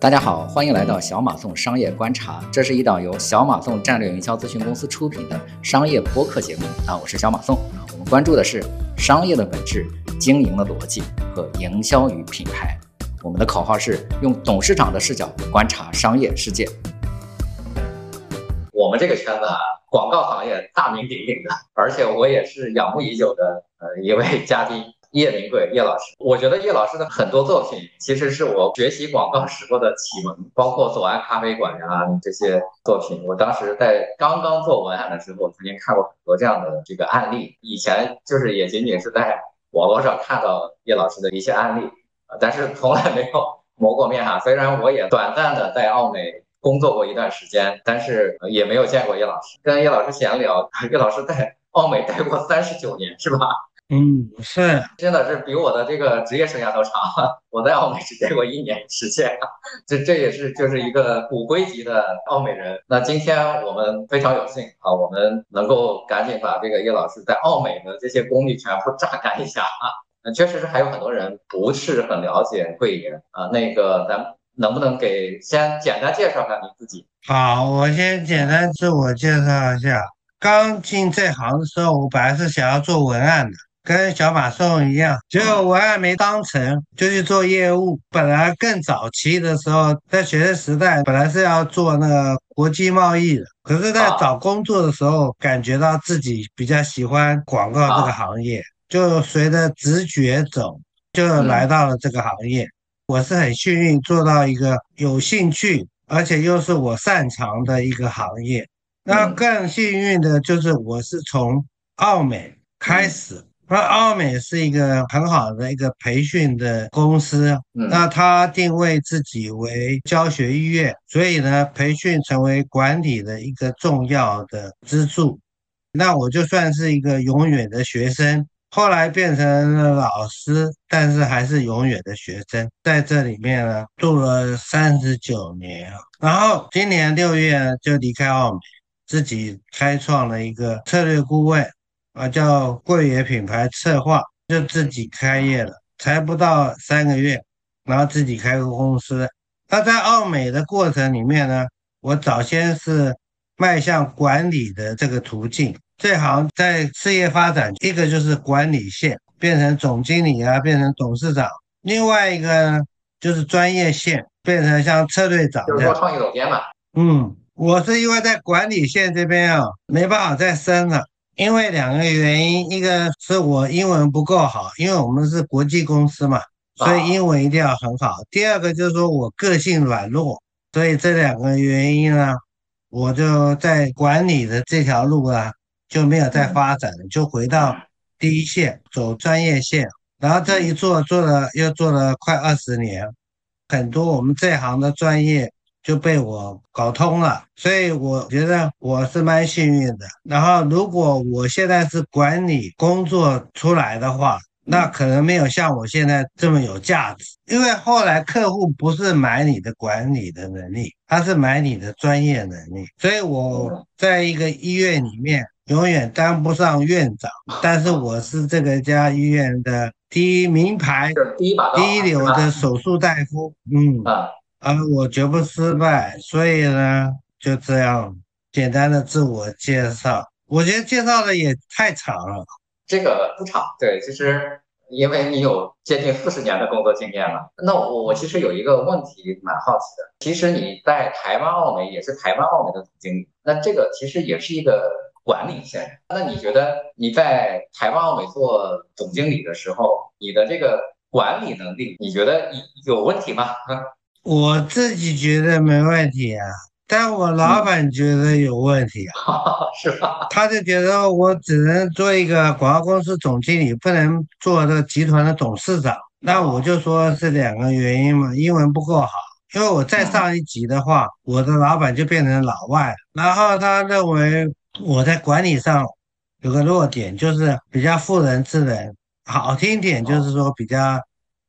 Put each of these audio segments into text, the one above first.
大家好，欢迎来到小马送商业观察，这是一档由小马送战略营销咨询公司出品的商业播客节目啊，我是小马送，我们关注的是商业的本质、经营的逻辑和营销与品牌。我们的口号是用董事长的视角观察商业世界。我们这个圈子啊，广告行业大名鼎鼎的，而且我也是仰慕已久的呃一位嘉宾。叶明贵，叶老师，我觉得叶老师的很多作品其实是我学习广告时候的启蒙，包括左岸咖啡馆呀这些作品。我当时在刚刚做文案的时候，曾经看过很多这样的这个案例。以前就是也仅仅是在网络上看到叶老师的一些案例啊，但是从来没有谋过面哈。虽然我也短暂的在奥美工作过一段时间，但是也没有见过叶老师。跟叶老师闲聊，叶老师在奥美待过三十九年，是吧？嗯，是，真的是比我的这个职业生涯都长。我在澳美只待过一年时间，这这也是就是一个骨灰级的奥美人。那今天我们非常有幸啊，我们能够赶紧把这个叶老师在奥美的这些功力全部榨干一下啊。那确实是还有很多人不是很了解贵爷啊。那个咱能不能给先简单介绍一下你自己？好，我先简单自我介绍一下。刚进这行的时候，我本来是想要做文案的。跟小马送一样，结果文案没当成，就去做业务。本来更早期的时候，在学生时代，本来是要做那个国际贸易的，可是，在找工作的时候，感觉到自己比较喜欢广告这个行业，就随着直觉走，就来到了这个行业。我是很幸运做到一个有兴趣，而且又是我擅长的一个行业。那更幸运的就是，我是从奥美开始。那奥美是一个很好的一个培训的公司，那它定位自己为教学医院，所以呢，培训成为管理的一个重要的支柱。那我就算是一个永远的学生，后来变成了老师，但是还是永远的学生，在这里面呢，住了三十九年，然后今年六月就离开奥美，自己开创了一个策略顾问。啊，叫贵野品牌策划，就自己开业了，才不到三个月，然后自己开个公司。那在澳美的过程里面呢，我早先是迈向管理的这个途径，这行在事业发展，一个就是管理线变成总经理啊，变成董事长；另外一个呢，就是专业线变成像车队长，就是说创意总监嘛。嗯，我是因为在管理线这边啊，没办法再升了。因为两个原因，一个是我英文不够好，因为我们是国际公司嘛，所以英文一定要很好。第二个就是说我个性软弱，所以这两个原因呢，我就在管理的这条路啊就没有再发展，就回到第一线走专业线，然后这一做做了又做了快二十年，很多我们这行的专业。就被我搞通了，所以我觉得我是蛮幸运的。然后，如果我现在是管理工作出来的话，那可能没有像我现在这么有价值。因为后来客户不是买你的管理的能力，他是买你的专业能力。所以我在一个医院里面永远当不上院长，但是我是这个家医院的第一名牌、第一把第一流的手术大夫。嗯啊。啊，我绝不失败，所以呢，就这样简单的自我介绍。我觉得介绍的也太长了，这个不长。对，其实因为你有接近四十年的工作经验了。那我我其实有一个问题蛮好奇的，其实你在台湾奥美也是台湾奥美的总经理，那这个其实也是一个管理线。那你觉得你在台湾奥美做总经理的时候，你的这个管理能力，你觉得有问题吗？我自己觉得没问题啊，但我老板觉得有问题啊，是吧？他就觉得我只能做一个广告公司总经理，不能做这个集团的董事长。那我就说是两个原因嘛，英文不够好。因为我再上一级的话，我的老板就变成老外。然后他认为我在管理上有个弱点，就是比较妇人之仁，好听点就是说比较。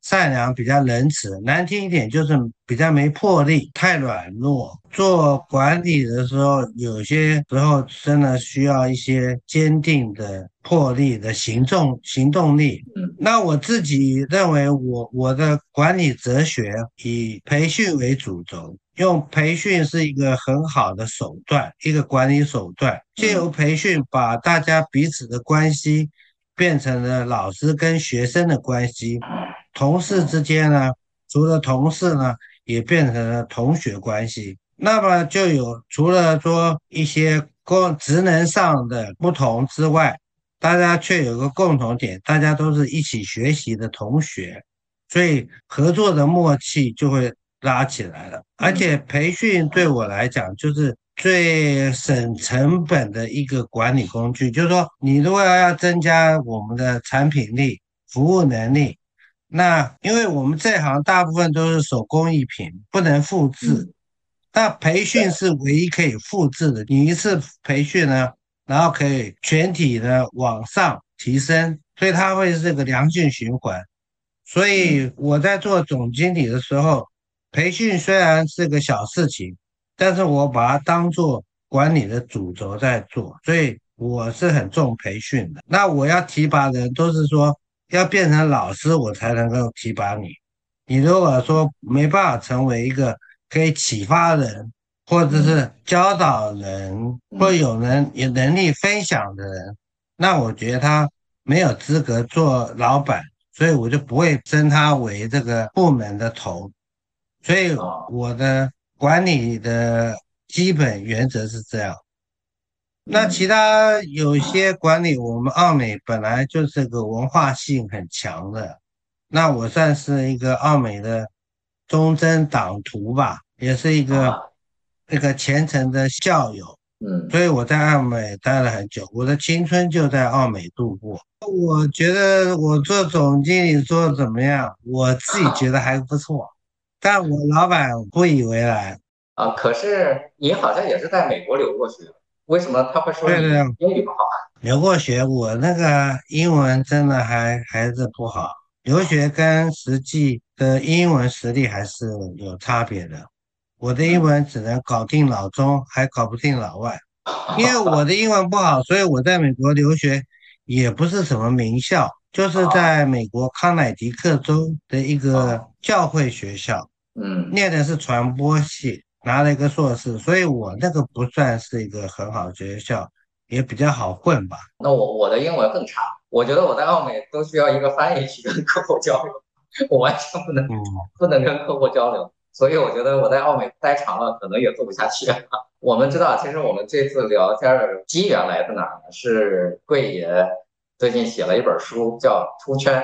善良比较仁慈，难听一点就是比较没魄力，太软弱。做管理的时候，有些时候真的需要一些坚定的魄力的行动行动力。嗯，那我自己认为我我的管理哲学以培训为主轴，用培训是一个很好的手段，一个管理手段，借由培训把大家彼此的关系变成了老师跟学生的关系，同事之间呢，除了同事呢，也变成了同学关系。那么就有除了说一些工职能上的不同之外，大家却有个共同点，大家都是一起学习的同学，所以合作的默契就会拉起来了。而且培训对我来讲就是最省成本的一个管理工具，就是说你如果要增加我们的产品力、服务能力，那因为我们这行大部分都是手工艺品，不能复制。那培训是唯一可以复制的，你一次培训呢，然后可以全体的往上提升，所以它会是个良性循环。所以我在做总经理的时候，培训虽然是个小事情，但是我把它当做管理的主轴在做，所以我是很重培训的。那我要提拔人，都是说要变成老师，我才能够提拔你。你如果说没办法成为一个。可以启发人，或者是教导人，或有人有能力分享的人，那我觉得他没有资格做老板，所以我就不会升他为这个部门的头。所以我的管理的基本原则是这样。那其他有些管理，我们奥美本来就是个文化性很强的，那我算是一个奥美的。忠贞党徒吧，也是一个那个虔诚的校友，嗯，所以我在奥美待了很久，我的青春就在奥美度过。我觉得我做总经理做的怎么样？我自己觉得还不错，但我老板不以为然。啊，可是你好像也是在美国留过学，为什么他会说你英语不好？留过学，我那个英文真的还还是不好。留学跟实际的英文实力还是有差别的。我的英文只能搞定老中，还搞不定老外。因为我的英文不好，所以我在美国留学也不是什么名校，就是在美国康乃狄克州的一个教会学校，嗯，念的是传播系，拿了一个硕士，所以我那个不算是一个很好的学校，也比较好混吧。那我我的英文更差。我觉得我在澳美都需要一个翻译去跟客户交流，我完全不能不能跟客户交流，所以我觉得我在澳美待长了，可能也做不下去。我们知道，其实我们这次聊天的机缘来自哪儿呢？是贵爷最近写了一本书，叫《出圈》。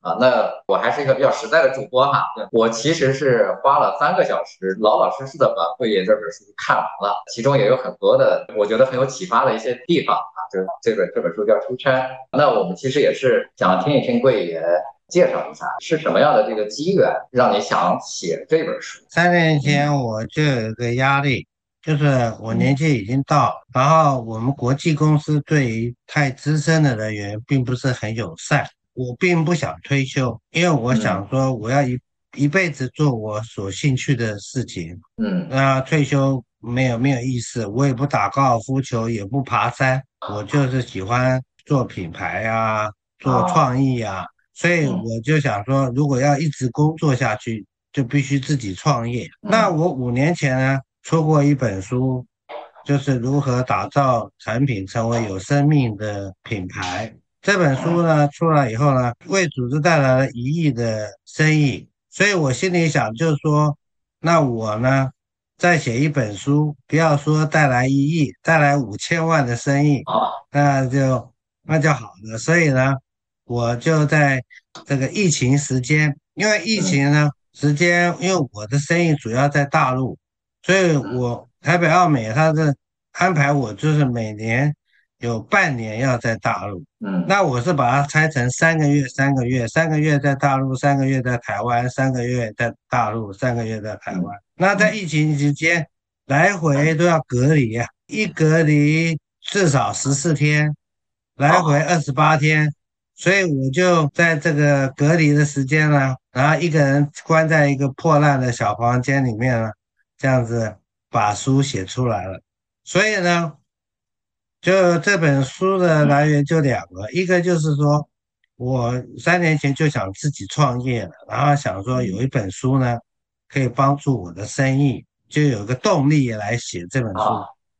啊，那我还是一个比较实在的主播哈，我其实是花了三个小时，老老实实的把贵爷这本书看完了，其中也有很多的我觉得很有启发的一些地方啊，就这本这本书叫《出圈》。那我们其实也是想听一听贵爷介绍一下，是什么样的这个机缘让你想写这本书？三年前我就有一个压力，就是我年纪已经到，然后我们国际公司对于太资深的人员并不是很友善。我并不想退休，因为我想说我要一一辈子做我所兴趣的事情。嗯，那退休没有没有意思，我也不打高尔夫球，也不爬山，我就是喜欢做品牌呀，做创意呀。所以我就想说，如果要一直工作下去，就必须自己创业。那我五年前呢出过一本书，就是如何打造产品成为有生命的品牌。这本书呢出来以后呢，为组织带来了一亿的生意，所以我心里想，就是说，那我呢再写一本书，不要说带来一亿，带来五千万的生意，那就那就好了。所以呢，我就在这个疫情时间，因为疫情呢时间，因为我的生意主要在大陆，所以我台北奥美它是安排我就是每年。有半年要在大陆，嗯，那我是把它拆成三个月，三个月，三个月在大陆，三个月在台湾，三个月在大陆，三个月在台湾。那在疫情期间，来回都要隔离啊，一隔离至少十四天，来回二十八天，所以我就在这个隔离的时间呢，然后一个人关在一个破烂的小房间里面呢，这样子把书写出来了。所以呢。就这本书的来源就两个，一个就是说，我三年前就想自己创业了，然后想说有一本书呢，可以帮助我的生意，就有个动力来写这本书。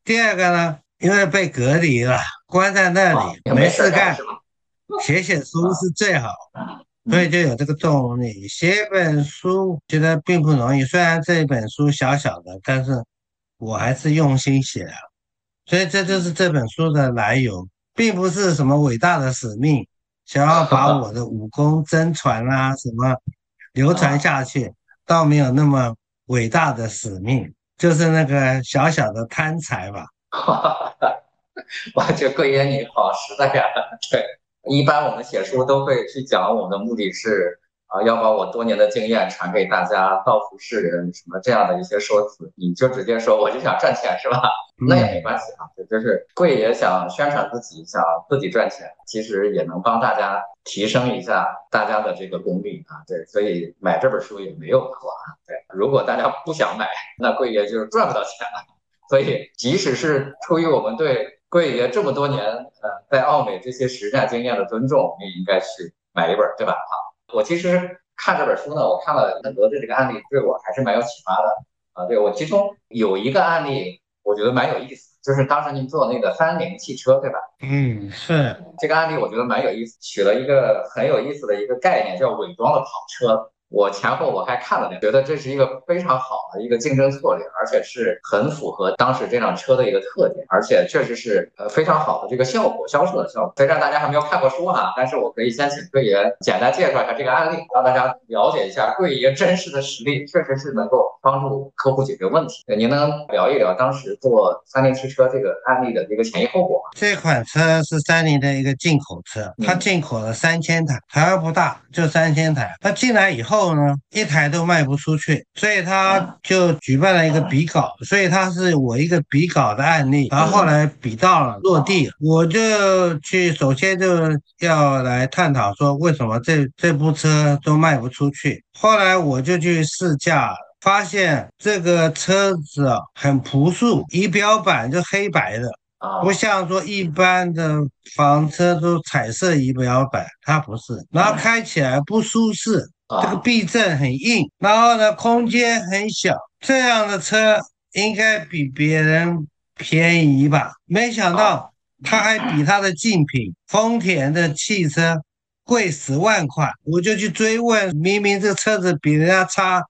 第二个呢，因为被隔离了，关在那里没事干，写写书是最好，所以。就有这个动力。写本书觉得并不容易，虽然这本书小小的，但是我还是用心写了，所以这就是这本书的来由，并不是什么伟大的使命。想要把我的武功真传啊，什么流传下去，倒没有那么伟大的使命，就是那个小小的贪财吧。我觉得桂爷你好实在呀！对，一般我们写书都会去讲，我们的目的是。啊，要把我多年的经验传给大家，造福世人，什么这样的一些说辞，你就直接说，我就想赚钱，是吧？那也没关系啊，就是贵爷想宣传自己，想自己赚钱，其实也能帮大家提升一下大家的这个功力啊。对，所以买这本书也没有错啊。对，如果大家不想买，那贵爷就是赚不到钱了。所以，即使是出于我们对贵爷这么多年呃在奥美这些实战经验的尊重，我们也应该去买一本，对吧？好。我其实看这本书呢，我看了很多的这个案例，对我还是蛮有启发的啊。对我其中有一个案例，我觉得蛮有意思，就是当时您做那个三菱汽车，对吧？嗯，是这个案例，我觉得蛮有意思，取了一个很有意思的一个概念，叫伪装的跑车。我前后我还看了两，觉得这是一个非常好的一个竞争策略，而且是很符合当时这辆车的一个特点，而且确实是呃非常好的这个效果，销售的效果。虽然大家还没有看过书哈，但是我可以先请贵爷简单介绍一下这个案例，让大家了解一下贵爷真实的实力，确实是能够帮助客户解决问题。您能聊一聊当时做三菱汽车这个案例的一个前因后果吗？这款车是三菱的一个进口车，它进口了三千台，台湾不大，就三千台。他进来以。后呢，一台都卖不出去，所以他就举办了一个比稿，所以他是我一个比稿的案例，然后后来比到了落地，我就去首先就要来探讨说为什么这这部车都卖不出去，后来我就去试驾，发现这个车子很朴素，仪表板就黑白的。不像说一般的房车都彩色仪表板，它不是，然后开起来不舒适，这个避震很硬，然后呢空间很小，这样的车应该比别人便宜吧？没想到它还比它的竞品丰田的汽车贵十万块，我就去追问，明明这车子比人家差，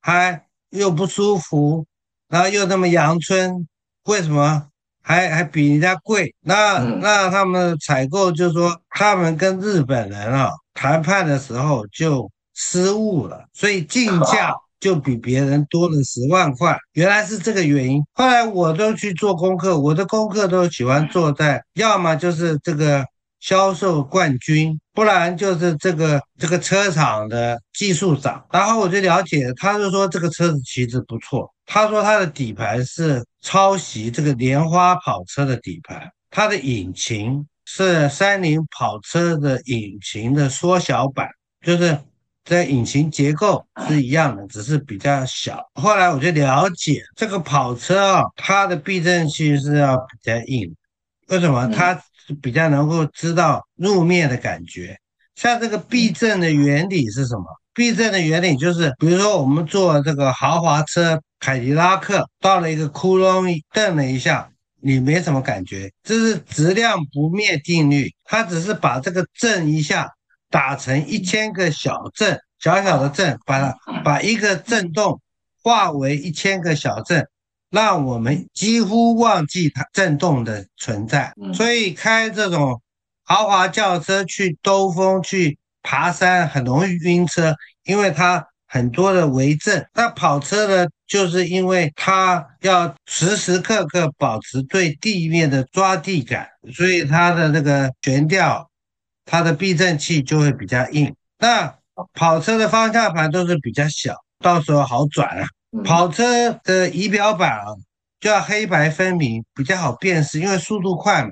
还又不舒服，然后又那么阳春，为什么？还还比人家贵，那那他们采购就说他们跟日本人啊谈判的时候就失误了，所以进价就比别人多了十万块，原来是这个原因。后来我都去做功课，我的功课都喜欢做在要么就是这个销售冠军，不然就是这个这个车厂的技术长，然后我就了解，他就说这个车子其实不错。他说他的底盘是抄袭这个莲花跑车的底盘，它的引擎是三菱跑车的引擎的缩小版，就是这引擎结构是一样的，只是比较小。后来我就了解这个跑车啊，它的避震器是要比较硬，为什么？它比较能够知道路面的感觉。像这个避震的原理是什么？避震的原理就是，比如说我们坐这个豪华车。凯迪拉克到了一个窟窿，蹬了一下，你没什么感觉，这是质量不灭定律。它只是把这个震一下打成一千个小震，小小的震，把它把一个震动化为一千个小震，让我们几乎忘记它震动的存在。所以开这种豪华轿车去兜风、去爬山很容易晕车，因为它。很多的为震，那跑车呢，就是因为它要时时刻刻保持对地面的抓地感，所以它的那个悬吊，它的避震器就会比较硬。那跑车的方向盘都是比较小，到时候好转啊。跑车的仪表板啊，就要黑白分明，比较好辨识，因为速度快嘛，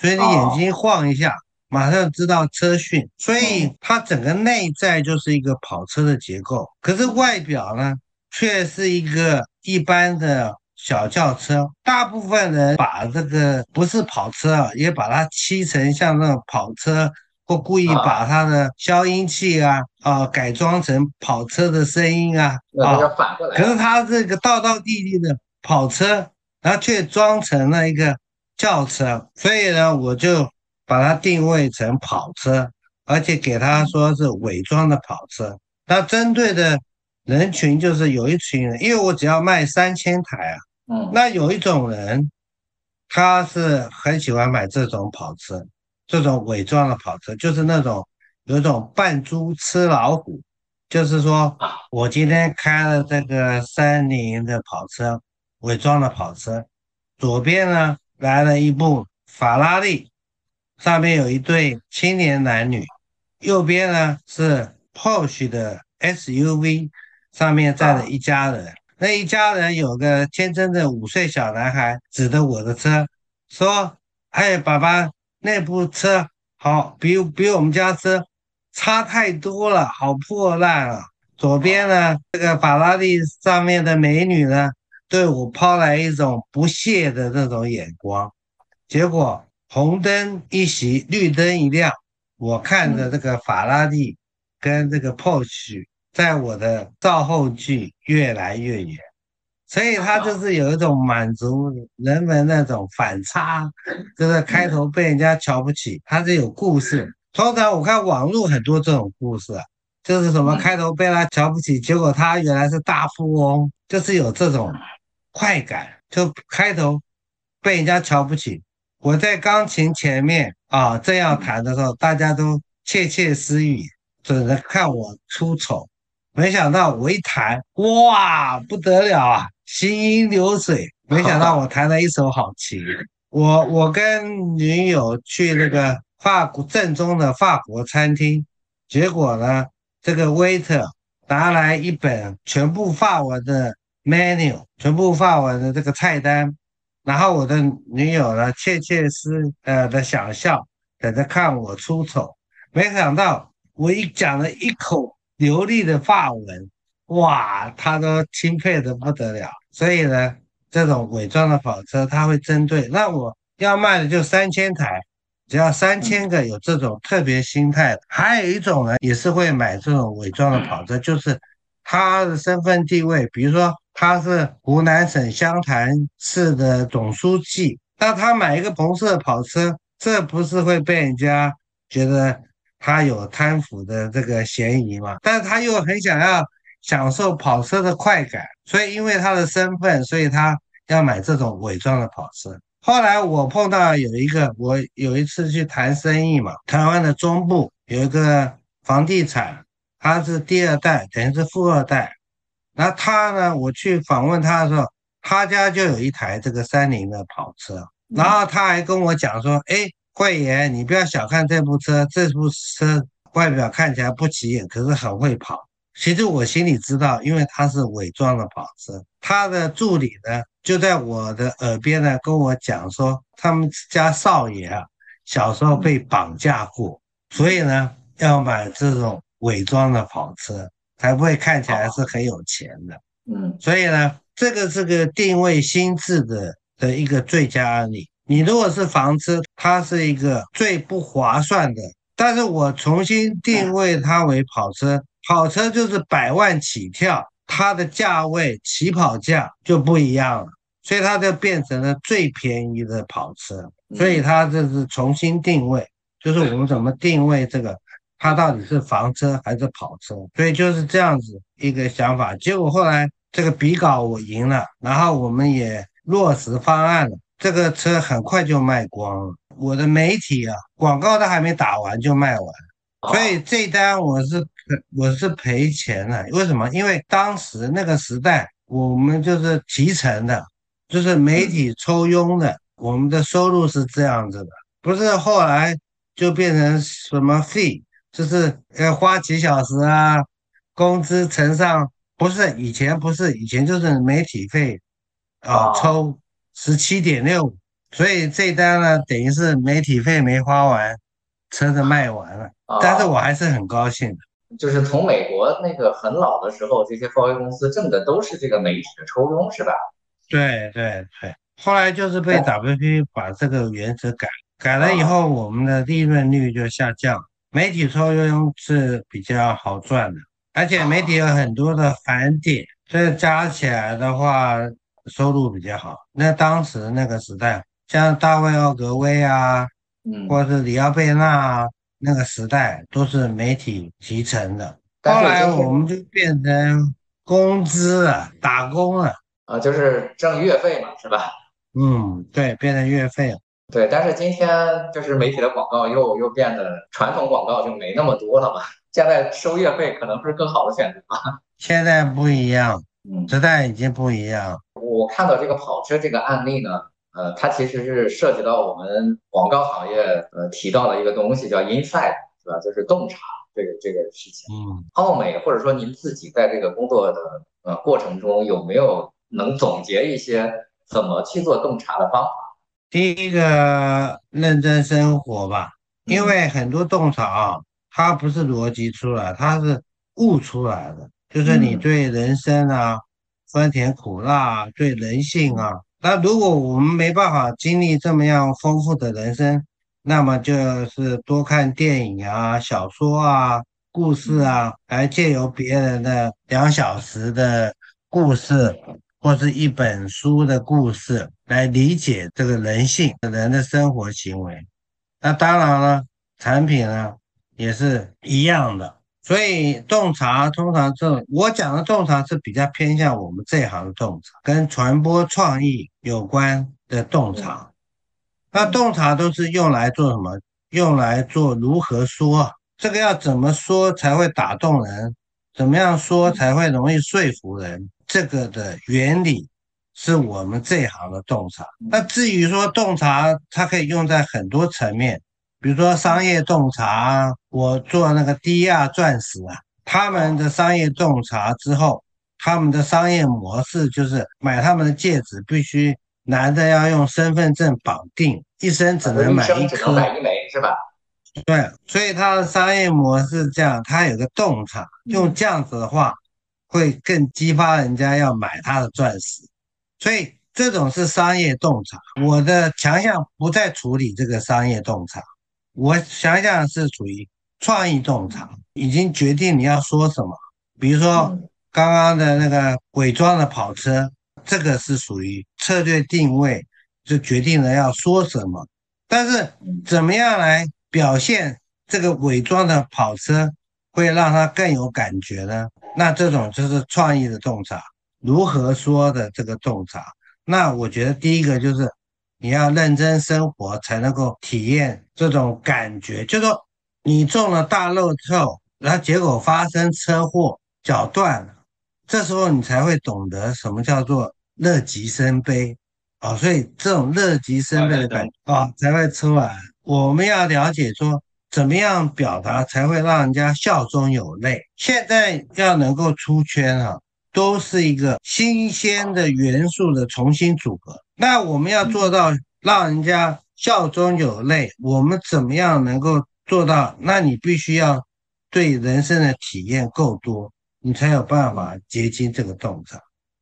所以你眼睛晃一下。马上知道车讯，所以它整个内在就是一个跑车的结构，可是外表呢，却是一个一般的小轿车。大部分人把这个不是跑车啊，也把它漆成像那种跑车或故意把它的消音器啊啊改装成跑车的声音啊啊，反过来。可是它这个道道地地的跑车，然后却装成了一个轿车，所以呢，我就把它定位成跑车，而且给他说是伪装的跑车。那针对的人群就是有一群人，因为我只要卖三千台啊，嗯，那有一种人，他是很喜欢买这种跑车。这种伪装的跑车，就是那种有一种扮猪吃老虎，就是说我今天开了这个三菱的跑车，伪装的跑车，左边呢来了一部法拉利，上面有一对青年男女，右边呢是 posh 的 SUV，上面站了一家人，那一家人有个天真的五岁小男孩指着我的车说：“哎，爸爸。”那部车好，比比我们家车差太多了，好破烂啊！左边呢，这个法拉利上面的美女呢，对我抛来一种不屑的那种眼光。结果红灯一熄，绿灯一亮，我看着这个法拉利跟这个 Porsche 在我的照后距越来越远。所以他就是有一种满足人们那种反差，就是开头被人家瞧不起，他是有故事。通常我看网络很多这种故事，就是什么开头被他瞧不起，结果他原来是大富翁，就是有这种快感。就开头被人家瞧不起，我在钢琴前面啊正要弹的时候，大家都窃窃私语，准着看我出丑。没想到我一弹，哇，不得了啊！行云流水，没想到我弹了一手好琴。我我跟女友去那个法国正宗的法国餐厅，结果呢，这个 waiter 拿来一本全部法文的 menu，全部法文的这个菜单，然后我的女友呢窃窃私呃的想笑，等着看我出丑。没想到我一讲了一口流利的法文，哇，她都钦佩的不得了。所以呢，这种伪装的跑车，它会针对那我要卖的就三千台，只要三千个有这种特别心态。还有一种呢，也是会买这种伪装的跑车，就是他的身份地位，比如说他是湖南省湘潭市的总书记，那他买一个红色跑车，这不是会被人家觉得他有贪腐的这个嫌疑吗？但是他又很想要。享受跑车的快感，所以因为他的身份，所以他要买这种伪装的跑车。后来我碰到有一个，我有一次去谈生意嘛，台湾的中部有一个房地产，他是第二代，等于是富二代。那他呢，我去访问他的时候，他家就有一台这个三菱的跑车，然后他还跟我讲说：“哎，慧妍，你不要小看这部车，这部车外表看起来不起眼，可是很会跑。”其实我心里知道，因为他是伪装的跑车，他的助理呢就在我的耳边呢跟我讲说，他们家少爷啊小时候被绑架过，所以呢要买这种伪装的跑车，才不会看起来是很有钱的。嗯，所以呢这个是个定位心智的的一个最佳案例。你如果是房车，它是一个最不划算的，但是我重新定位它为跑车。跑车就是百万起跳，它的价位起跑价就不一样了，所以它就变成了最便宜的跑车。所以它这是重新定位，就是我们怎么定位这个，它到底是房车还是跑车？所以就是这样子一个想法。结果后来这个比稿我赢了，然后我们也落实方案了，这个车很快就卖光了。我的媒体啊，广告都还没打完就卖完。所以这单我是我是赔钱了，为什么？因为当时那个时代，我们就是提成的，就是媒体抽佣的，我们的收入是这样子的，不是后来就变成什么费，就是要花几小时啊，工资乘上，不是以前不是以前就是媒体费啊，抽十七点六，所以这单呢等于是媒体费没花完，车子卖完了。但是我还是很高兴的，就是从美国那个很老的时候，这些华为公司挣的都是这个媒体的抽佣，是吧？对对对，后来就是被 WP 把这个原则改改了以后，我们的利润率就下降。媒体抽佣是比较好赚的，而且媒体有很多的返点，这加起来的话收入比较好。那当时那个时代，像大卫奥格威啊，嗯，或者是里奥贝纳啊，那个时代都是媒体集成的。后来我们就变成工资了，打工了。啊，就是挣月费嘛，是吧？嗯，对，变成月费了。对，但是今天就是媒体的广告又又变得传统广告就没那么多了嘛，现在收月费可能是更好的选择吧。现在不一样，嗯，时代已经不一样。我看到这个跑车这个案例呢，呃，它其实是涉及到我们广告行业呃提到的一个东西叫 inside，是吧？就是洞察这个这个事情。嗯，奥美或者说您自己在这个工作的呃过程中有没有能总结一些怎么去做洞察的方法？第一个认真生活吧，嗯。因为很多洞察啊，它不是逻辑出来，它是悟出来的，就是你嗯。对人生啊，酸甜苦辣啊，对人性啊。那如果我们没办法经历这么样丰富的人生，那么就是多看电影啊、小说啊、故事啊，来借由别人的两小时的故事，或是一本书的故事，来理解这个人性、人的生活行为。那当然了，产品呢也是一样的。所以洞察通常这，我讲的洞察是比较偏向我们这一行的洞察，跟传播创意有关的洞察。那洞察都是用来做什么？用来做如何说，这个要怎么说才会打动人？怎么样说才会容易说服人？这个的原理是我们这一行的洞察。那至于说洞察，它可以用在很多层面，比如说商业洞察啊，我做那个低压钻石啊，他们的商业洞察之后，他们的商业模式就是买他们的戒指必须男的要用身份证绑定，一生只能买一颗。买一枚，是吧？对，所以它的商业模式这样，它有个洞察，用这样子的话，会更激发人家要买他的钻石。所以这种是商业洞察。我的强项不在处理这个商业洞察，我强项是属于创意洞察，已经决定你要说什么。比如说嗯刚刚的那个伪装的跑车，这个是属于策略定位，就决定了要说什么。但是怎么样来表现这个伪装的跑车，会让他更有感觉呢？那这种就是创意的洞察，如何说的这个洞察。那我觉得第一个就是你要认真生活，才能够体验这种感觉。就说你中了大乐透，然后结果发生车祸，脚断了，这时候你才会懂得什么叫做乐极生悲。啊、所以这种乐极生悲的感觉啊、才会出来。我们要了解说，怎么样表达才会让人家笑中有泪。现在要能够出圈啊，都是一个新鲜的元素的重新组合。那我们要做到让人家笑中有泪，我们怎么样能够做到？那你必须要对人生的体验够多，你才有办法结晶这个洞察。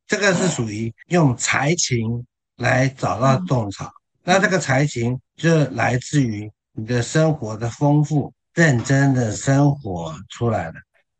这个是属于用才情来找到洞察。那这个才情就来自于你的生活的丰富、认真的生活出来的。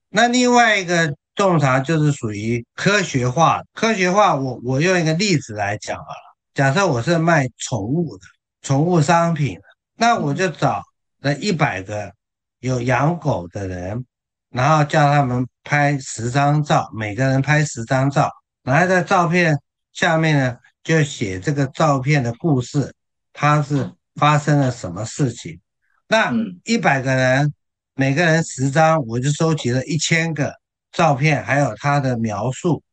那另外一个洞察就是属于科学化。科学化我，我用一个例子来讲好了。假设我是卖宠物的，宠物商品，那我就找那一百个有养狗的人，然后叫他们拍十张照，每个人拍十张照，然后在照片下面呢就写这个照片的故事，它是发生了什么事情。那嗯一百个人，每个人十张，我就收集了一千个照片，还有他的描述，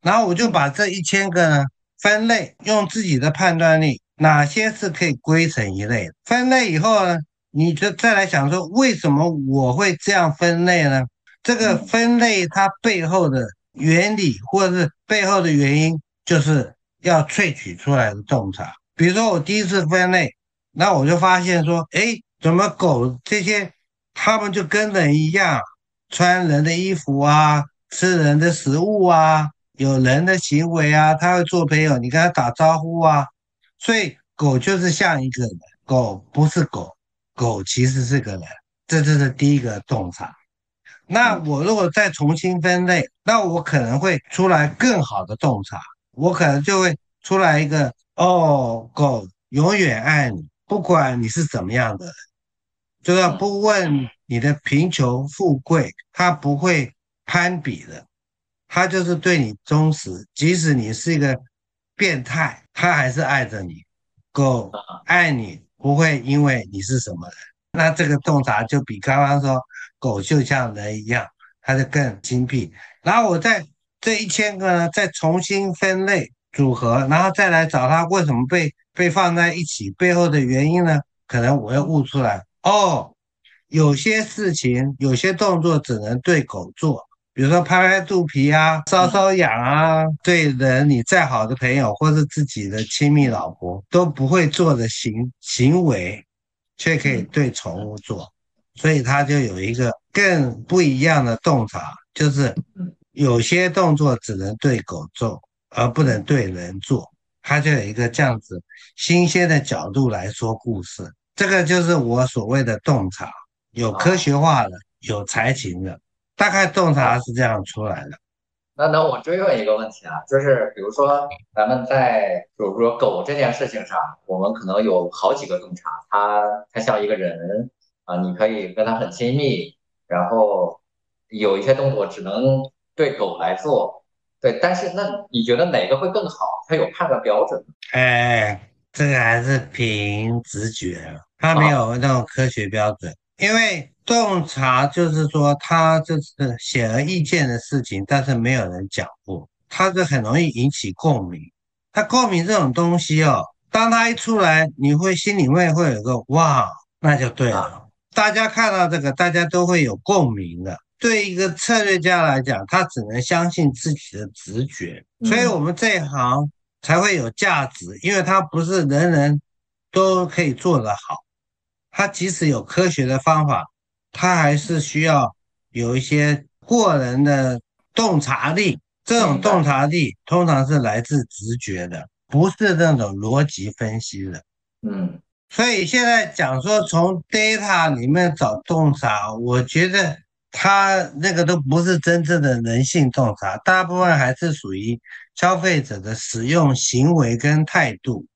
然后我就把这一千个呢分类，用自己的判断力，哪些是可以归成一类的。分类以后呢，你就再来想说，为什么我会这样分类呢？这个分类它背后的原理或者是背后的原因，就是要萃取出来的洞察。比如说我第一次分类，那我就发现说，哎，怎么狗这些，它们就跟人一样，穿人的衣服啊，吃人的食物啊，有人的行为啊，它会做朋友，你跟它打招呼啊，所以狗就是像一个人，狗不是狗，狗其实是个人。这就是第一个洞察。那我如果再重新分类，那我可能会出来更好的洞察，我可能就会出来一个哦，狗永远爱你，不管你是怎么样的人，就是不问你的贫穷富贵，他不会攀比的，他就是对你忠实，即使你是一个变态，他还是爱着你。狗爱你不会因为你是什么人，那这个洞察就比刚刚说狗就像人一样，它就更精辟。然后我在这一千个呢，再重新分类组合，然后再来找他为什么被被放在一起背后的原因呢？可能我要悟出来哦，有些事情有些动作只能对狗做。比如说拍拍肚皮啊，搔搔痒啊，对人你再好的朋友或是自己的亲密老婆都不会做的行行为，却可以对宠物做，所以他就有一个更不一样的洞察，就是有些动作只能对狗做，而不能对人做，他就有一个这样子新鲜的角度来说故事。这个就是我所谓的洞察，有科学化的，有才情的。大概洞察是这样出来的。那那我追问一个问题啊，就是比如说咱们在，比如说狗这件事情上，我们可能有好几个洞察，它它像一个人啊，你可以跟它很亲密，然后有一些动作只能对狗来做，对。但是那你觉得哪个会更好？它有判断标准吗？哎，这个还是凭直觉，它没有那种科学标准，因为。洞察就是说，他就是显而易见的事情，但是没有人讲过，他是很容易引起共鸣。他共鸣这种东西哦，当他一出来，你会心里面会有个哇，那就对了。大家看到这个，大家都会有共鸣的。对一个策略家来讲，他只能相信自己的直觉，所以我们这一行才会有价值，因为他不是人人都可以做得好，他即使有科学的方法。他还是需要有一些过人的洞察力，这种洞察力通常是来自直觉的，不是那种逻辑分析的。嗯，所以现在讲说从 data 里面找洞察，我觉得他那个都不是真正的人性洞察，大部分还是属于消费者的使用行为跟态度。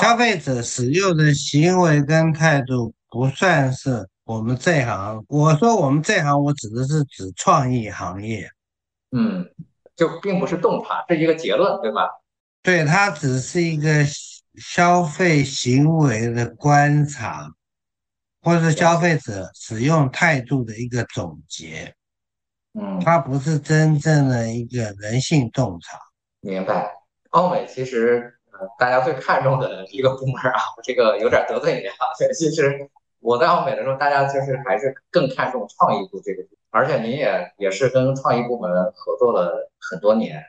消费者使用的行为跟态度不算是。我们这行，我说我们这行，我指的是指创意行业，嗯，就并不是洞察，是一个结论，对吧？对，它只是一个消费行为的观察，或是消费者使用态度的一个总结，嗯，它不是真正的一个人性洞察。明白。欧美其实，呃，大家最看重的一个部门啊，这个有点得罪你啊，其实。我在奥美的时候，大家就是还是更看重创意部这个，而且您也也是跟创意部门合作了很多年。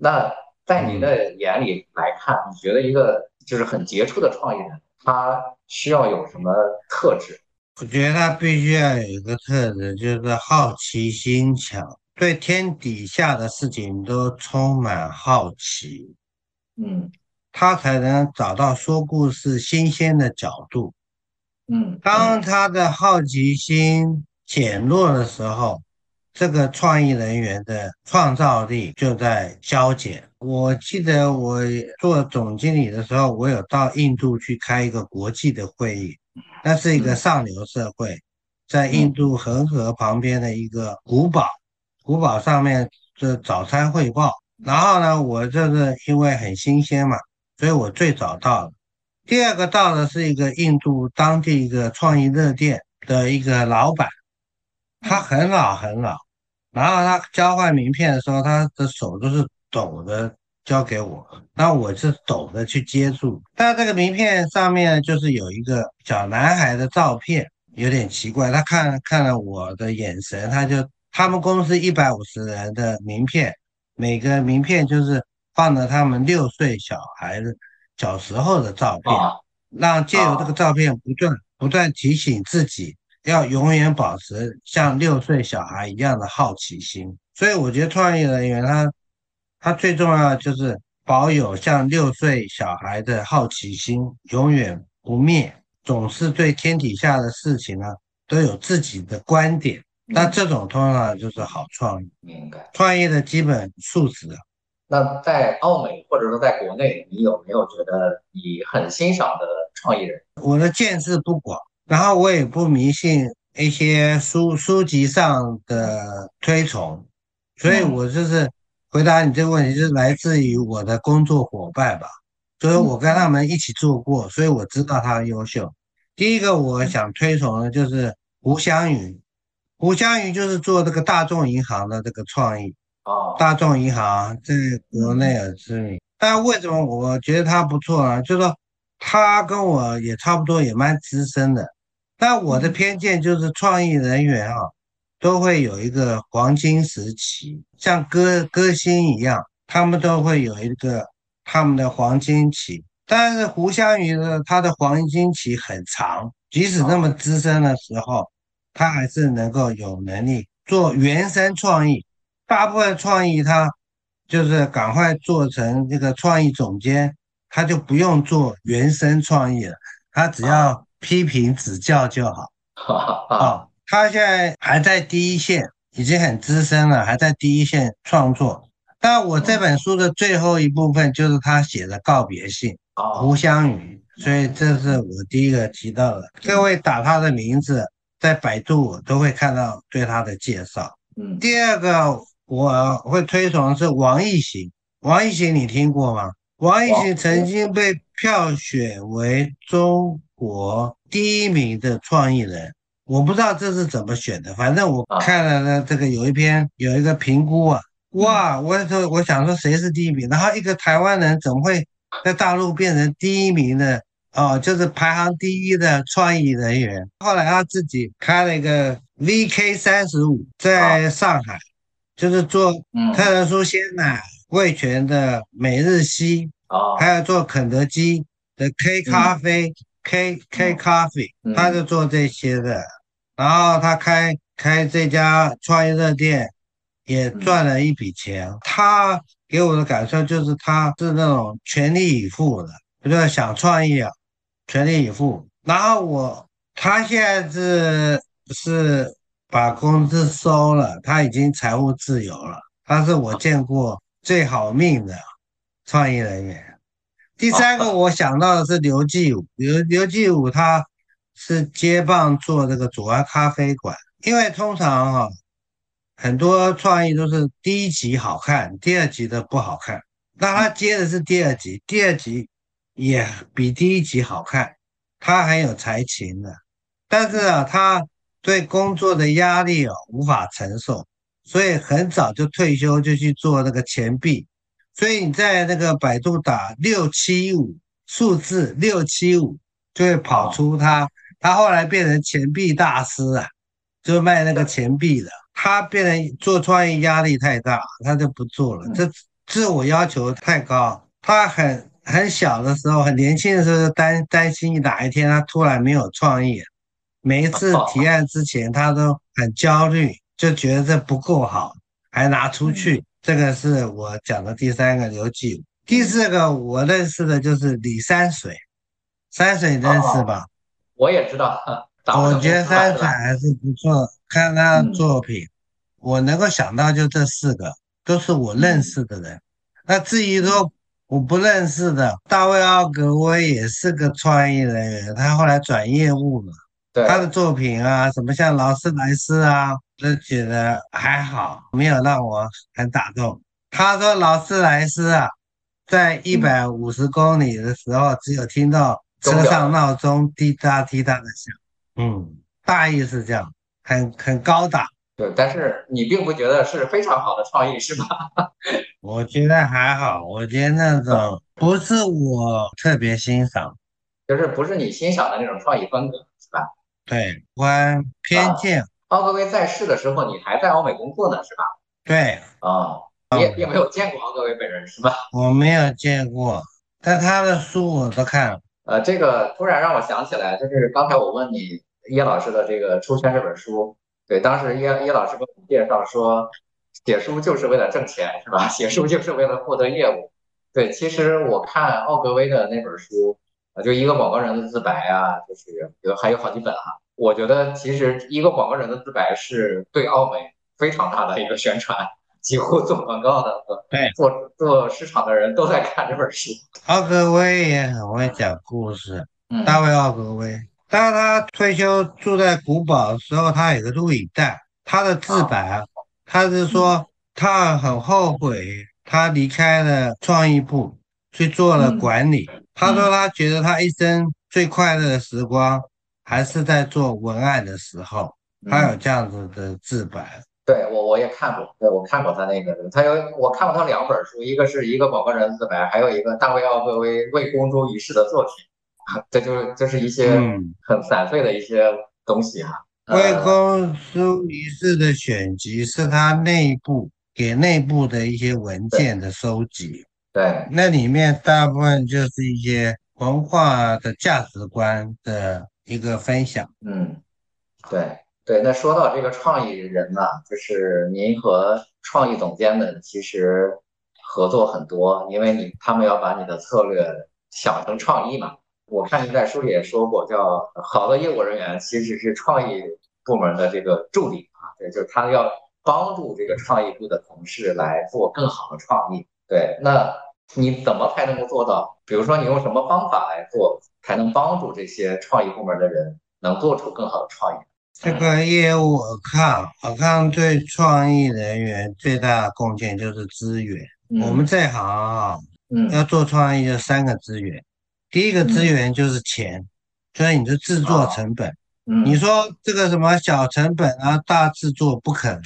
那在您的眼里来看，你觉得一个就是很杰出的创意人，他需要有什么特质？我觉得他必须要有一个特质，就是好奇心强，对天底下的事情都充满好奇。嗯，他才能找到说故事新鲜的角度。嗯，当他的好奇心减弱的时候，这个创意人员的创造力就在消减。我记得我做总经理的时候，我有到印度去开一个国际的会议，那是一个上流社会，在印度恒河旁边的一个古堡，古堡上面的早餐汇报。然后呢，我就是因为很新鲜嘛，所以我最早到了。第二个到的是一个印度当地一个创意热店的一个老板，他很老很老，然后他交换名片的时候，他的手都是抖的交给我，那我是抖的去接住。但这个名片上面就是有一个小男孩的照片，有点奇怪。他看看了我的眼神，他就他们公司一百五十人的名片，每个名片就是放着他们六岁小孩子。小时候的照片，让借由这个照片不断不断提醒自己，要永远保持像六岁小孩一样的好奇心。所以我觉得创意人员他他最重要的就是保有像六岁小孩的好奇心，永远不灭，总是对天底下的事情呢都有自己的观点。那这种通常就是好创意，明白。创意的基本素质。那在澳美或者说在国内，你有没有觉得你很欣赏的创意人？我的见识不广，然后我也不迷信一些书书籍上的推崇，所以我就是回答你这个问题，就是来自于我的工作伙伴吧，所以我跟他们一起做过，所以我知道他优秀。第一个我想推崇的就是胡湘云，胡湘云就是做这个大众银行的这个创意。哦，大众银行在国内很知名，但为什么我觉得他不错呢？就是说他跟我也差不多，也蛮资深的。但我的偏见就是，创意人员啊，都会有一个黄金时期，像歌歌星一样，他们都会有一个他们的黄金期。但是胡湘云呢，他的黄金期很长，即使那么资深的时候，他还是能够有能力做原生创意。大部分创意他就是赶快做成这个创意总监，他就不用做原生创意了，他只要批评指教就好。啊，他现在还在第一线，已经很资深了，还在第一线创作。但我这本书的最后一部分就是他写的告别信，胡湘云，所以这是我第一个提到的。各位打他的名字，在百度都会看到对他的介绍。嗯，第二个。我会推崇是王艺行，王艺行你听过吗？王艺行曾经被票选为中国第一名的创意人，我不知道这是怎么选的，反正我看了呢，这个有一篇有一个评估啊，哇，我说我想说谁是第一名，然后一个台湾人怎么会在大陆变成第一名的？哦，就是排行第一的创意人员，后来他自己开了一个 VK 三十五，在上海。就是做特仑苏鲜奶、味全的每日西，还有做肯德基的 K 咖啡、K K Coffee，他就做这些的。然后他开开这家创业热店，也赚了一笔钱。他给我的感受就是他是那种全力以赴的，就是想创业啊，全力以赴。然后我他现在是是。把工资收了，他已经财务自由了。他是我见过最好命的创意人员。第三个，我想到的是刘继武。刘刘继武他是接棒做这个左岸咖啡馆，因为通常哈很多创意都是第一集好看，第二集的不好看。那他接的是第二集，第二集也比第一集好看，他很有才情的。但是啊，他。对工作的压力哦无法承受，所以很早就退休，就去做那个钱币。所以你在那个百度打六七五数字六七五，就会跑出他。他后来变成钱币大师啊，就卖那个钱币的。他变成做创意压力太大，他就不做了。这自我要求太高。他很很小的时候，很年轻的时候就担担心哪一天他突然没有创意。每一次提案之前，他都很焦虑，就觉得这不够好，还拿出去。这个是我讲的第三个刘记。第四个我认识的就是李山水，山水认识吧？我也知道。我觉得山水还是不错，看他作品，我能够想到就这四个，都是我认识的人。那至于说我不认识的，大卫奥格威也是个创意人员，他后来转业务了。他的作品啊，什么像劳斯莱斯啊，都觉得还好，没有让我很打动。他说劳斯莱斯啊，在一百五十公里的时候，只有听到车上闹钟滴答滴答的响。嗯，大意是这样，很很高档。对，但是你并不觉得是非常好的创意，是吧？我觉得还好，我觉得那种不是我特别欣赏，就是不是你欣赏的那种创意风格，是吧？对，观偏见。奥格威在世的时候，你还在欧美工作呢，是吧？对，啊，你也并没有见过奥格威本人，是吧？我没有见过，但他的书我都看了。呃，这个突然让我想起来，就是刚才我问你叶老师的这个《出圈》这本书，对，当时叶叶老师给我们介绍说，写书就是为了挣钱，是吧？写书就是为了获得业务。对，其实我看奥格威的那本书。啊，就一个广告人的自白啊，就是有还有好几本哈。我觉得其实一个广告人的自白是对澳门非常大的一个宣传，几乎做广告的和对做做市场的人都在看这本书。奥格威也很会讲故事，嗯大卫·奥格威。当他退休住在古堡的时候，他有个录影带，他的自白啊，他是说他很后悔他离开了创意部去做了管理。他说他觉得他一生最快乐的时光还是在做文案的时候，他有这样子的自白。对我我也看过，对我看过他那个，他有我看过他两本书，一个是一个广告人自白，还有一个大卫奥格威为公诸于世的作品，这就是就是一些嗯。很散碎的一些东西哈。呃魏公诸于世的选集是他内部给内部的一些文件的收集，对，那里面大部分就是一些文化的价值观的一个分享。嗯，对对。那说到这个创意人呢，就是您和创意总监们其实合作很多，因为你他们要把你的策略想成创意嘛。我看您在书里也说过，叫好的业务人员其实是创意部门的这个助理啊，对，就是他要帮助这个创意部的同事来做更好的创意。对，那你怎么才能够做到？比如说你用什么方法来做，才能帮助这些创意部门的人能做出更好的创意？这个业务尔康，尔康对创意人员最大的贡献就是资源。嗯我们这行啊，嗯要做创意就三个资源，第一个资源就是钱，所以你的制作成本。嗯，你说这个什么小成本啊，大制作不可能，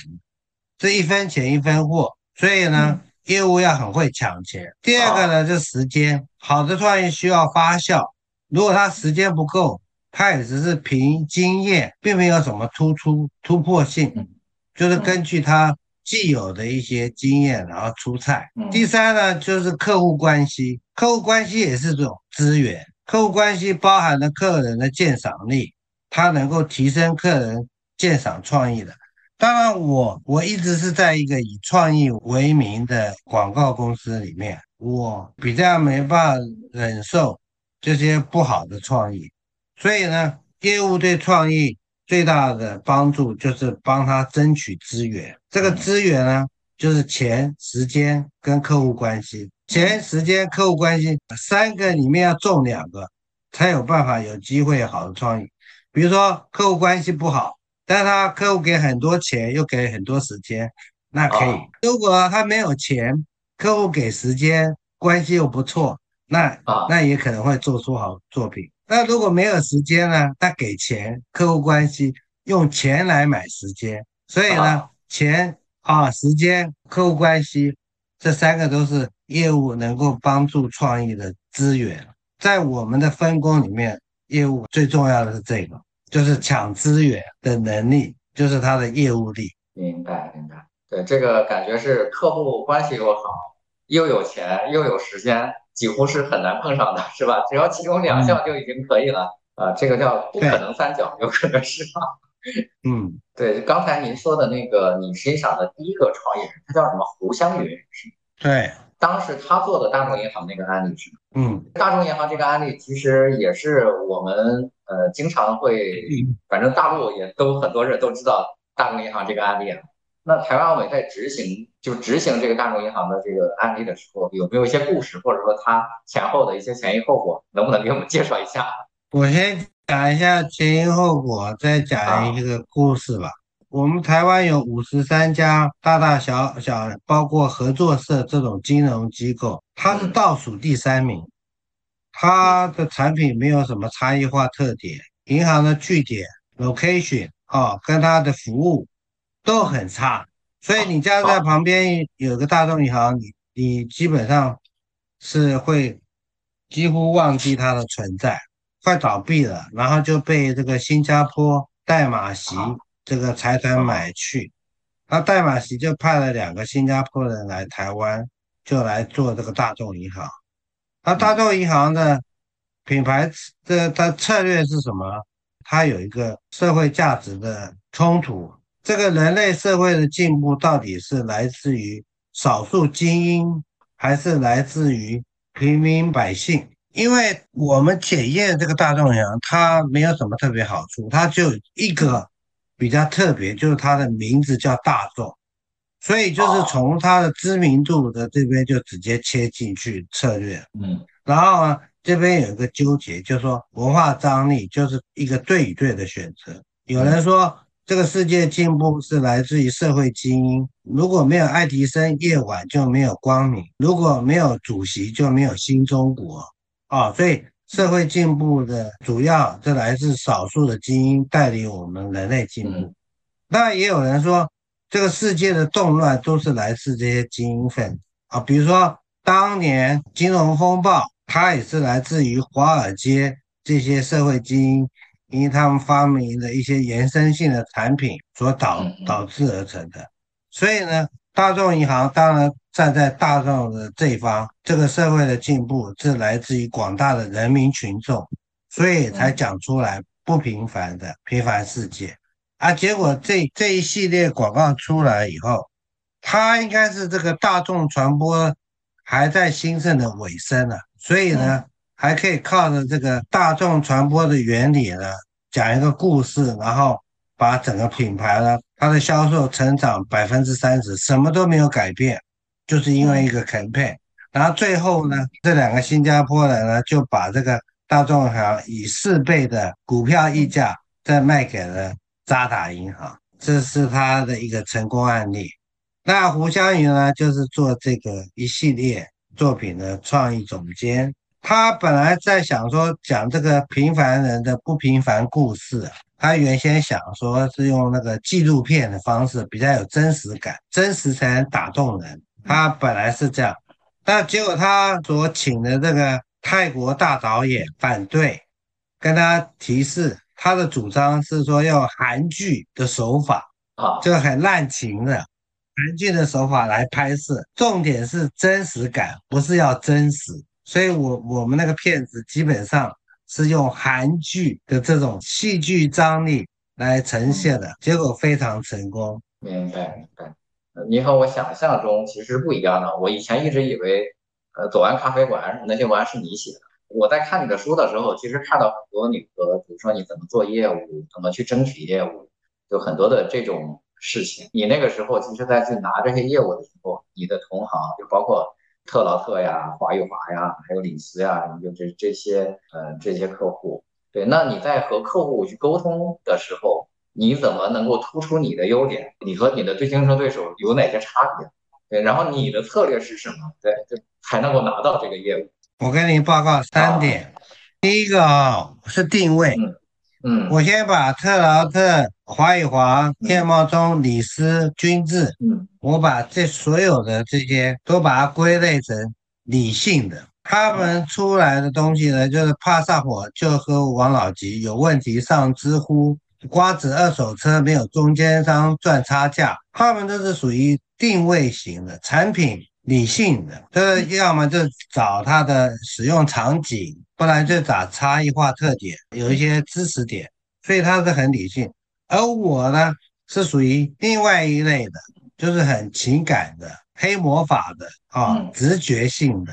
这一分钱一分货，所以呢，业务要很会抢钱。第二个呢，就是时间，好的创意需要发酵，如果他时间不够，他也只是凭经验，并没有什么突出突破性嗯，就是根据他既有的一些经验然后出菜嗯。第三呢，就是客户关系，客户关系也是这种资源，客户关系包含了客人的鉴赏力。它能够提升客人鉴赏创意的。当然我，我一直是在一个以创意为名的广告公司里面，我比较没办法忍受这些不好的创意，所以呢，业务对创意最大的帮助就是帮他争取资源。这个资源呢，就是钱、时间跟客户关系。钱、时间、客户关系三个里面要中两个，才有办法有机会有好的创意。比如说客户关系不好，但他客户给很多钱，又给很多时间，那可以啊。如果他没有钱，客户给时间，关系又不错，那啊那也可能会做出好作品。那如果没有时间呢？那给钱，客户关系用钱来买时间，所以呢啊，钱啊、时间、客户关系这三个都是业务能够帮助创意的资源。在我们的分工里面，业务最重要的是这个，就是抢资源的能力，就是他的业务力。明白明白。对，这个感觉是客户关系又好，又有钱又有时间，几乎是很难碰上的，是吧？只要其中两项就已经可以了。啊，这个叫不可能三角，有可能是吧？嗯，对，刚才您说的那个你欣赏的第一个创业人，他叫什么？胡湘云，是吗？对，当时他做的大众银行那个案例是吗？嗯大众银行这个案例其实也是我们呃经常会，反正大陆也都很多人都知道大众银行这个案例啊。那台湾奥美在执行就执行这个大众银行的这个案例的时候，有没有一些故事，或者说它前后的一些前因后果，能不能给我们介绍一下？我先讲一下前因后果，再讲一个故事吧。我们台湾有五十三家大大小小，包括合作社这种金融机构，它是倒数第三名。它的产品没有什么差异化特点，银行的据点 location 啊，跟它的服务都很差。所以你家在旁边有个大众银行，你你基本上是会几乎忘记它的存在。快倒闭了，然后就被这个新加坡代码席这个财团买去，那代码席就派了两个新加坡人来台湾，就来做这个大众银行。那大众银行的品牌的它策略是什么？它有一个社会价值的冲突。这个人类社会的进步到底是来自于少数精英，还是来自于平民百姓？因为我们检验这个大众银行，它没有什么特别好处，它就一个比较特别，就是它的名字叫大众，所以就是从它的知名度的这边就直接切进去策略。嗯，然后呢，这边有一个纠结，就是说文化张力就是一个对与对的选择。有人说。这个世界进步是来自于社会精英。如果没有爱迪生，夜晚就没有光明；如果没有主席，就没有新中国。啊，所以社会进步的主要，这来自少数的精英带领我们人类进步。那也有人说，这个世界的动乱都是来自这些精英分子啊。比如说，当年金融风暴，它也是来自于华尔街这些社会精英。因为他们发明的一些延伸性的产品所导导致而成的，所以呢，大众银行当然站在大众的这一方，这个社会的进步是来自于广大的人民群众，所以才讲出来不平凡的平凡世界啊。结果这这一系列广告出来以后，它应该是这个大众传播还在兴盛的尾声了，所以呢。还可以靠着这个大众传播的原理呢，讲一个故事，然后把整个品牌呢，它的销售成长百分之三十，什么都没有改变，就是因为一个 campaign。然后最后呢，这两个新加坡人呢，就把这个大众银行以四倍的股票溢价再卖给了渣打银行，这是他的一个成功案例。那胡湘云呢，就是做这个一系列作品的创意总监。他本来在想说讲这个平凡人的不平凡故事，他原先想说是用那个纪录片的方式，比较有真实感，真实才能打动人。他本来是这样，但结果他所请的这个泰国大导演反对，跟他提示他的主张是说用韩剧的手法啊，就很滥情的韩剧的手法来拍摄，重点是真实感，不是要真实。所以，我我们那个片子基本上是用韩剧的这种戏剧张力来呈现的，结果非常成功。明白，明白。你和我想象中其实不一样的。我以前一直以为，呃，左岸咖啡馆那些文案是你写的。我在看你的书的时候，其实看到很多你和，比如说你怎么做业务，怎么去争取业务，有很多的这种事情。你那个时候，其实在去拿这些业务的时候，你的同行就包括。特劳特呀，华与华呀，还有李斯呀，就这这些呃这些客户，对，那你在和客户去沟通的时候，你怎么能够突出你的优点？你和你的对竞争对手有哪些差别？对，然后你的策略是什么？对，就才能够拿到这个业务。我跟你报告三点，第一个啊是定位。嗯，我先把特劳特、华与华、叶茂中、李斯、君志，嗯，我把这所有的这些都把它归类成理性的。他们出来的东西呢，就是怕上火就喝王老吉，有问题上知乎，瓜子二手车没有中间商赚差价，他们都是属于定位型的产品，理性的，这要么就找它的使用场景。不然就找差异化特点，有一些知识点，所以它是很理性。而我呢，是属于另外一类的，就是很情感的、黑魔法的啊，直觉性的。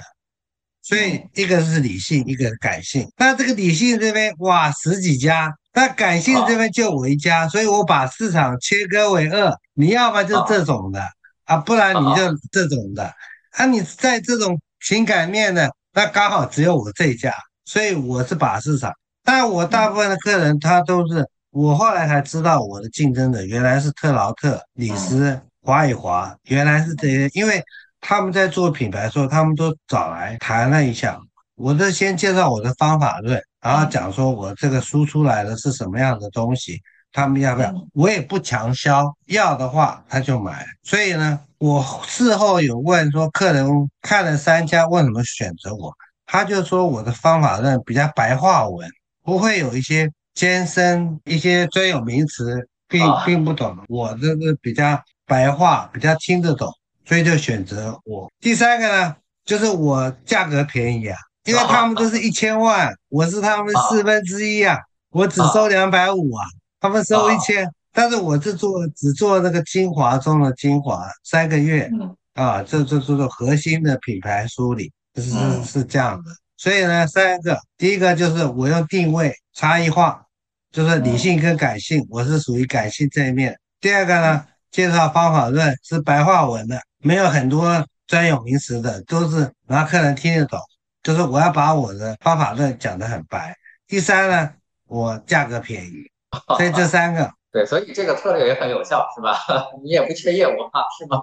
所以一个是理性，一个感性。那这个理性这边哇，十几家，那感性这边就我一家，所以我把市场切割为二，你要么就这种的啊，不然你就这种的啊。你在这种情感面的，那刚好只有我这一家。所以我是把市场，但我大部分的客人他都是我后来才知道我的竞争者原来是特劳特、李斯、华与华，原来是这些，因为他们在做品牌的时候，他们都找来谈了一下，我就先介绍我的方法论，然后讲说我这个输出来的是什么样的东西，他们要不要？我也不强销，要的话他就买。所以呢，我事后有问说，客人看了三家，为什么选择我？他就说我的方法论比较白话文，不会有一些艰深、一些专有名词，并并不懂。我这个比较白话，比较听得懂，所以就选择我。第三个呢，就是我价格便宜啊，因为他们都是一千万，我是他们四分之一啊，我只收两百五啊，他们收一千，但是我是做只做那个精华中的精华，三个月啊，这这这做核心的品牌梳理。是是这样的，所以呢，三个，第一个就是我用定位差异化，就是理性跟感性，我是属于感性这一面。第二个呢，介绍方法论是白话文的，没有很多专有名词的，都是让客人听得懂。就是我要把我的方法论讲得很白。第三呢，我价格便宜。所以这三个，对，所以这个策略也很有效，是吧？你也不缺业务啊，是吗？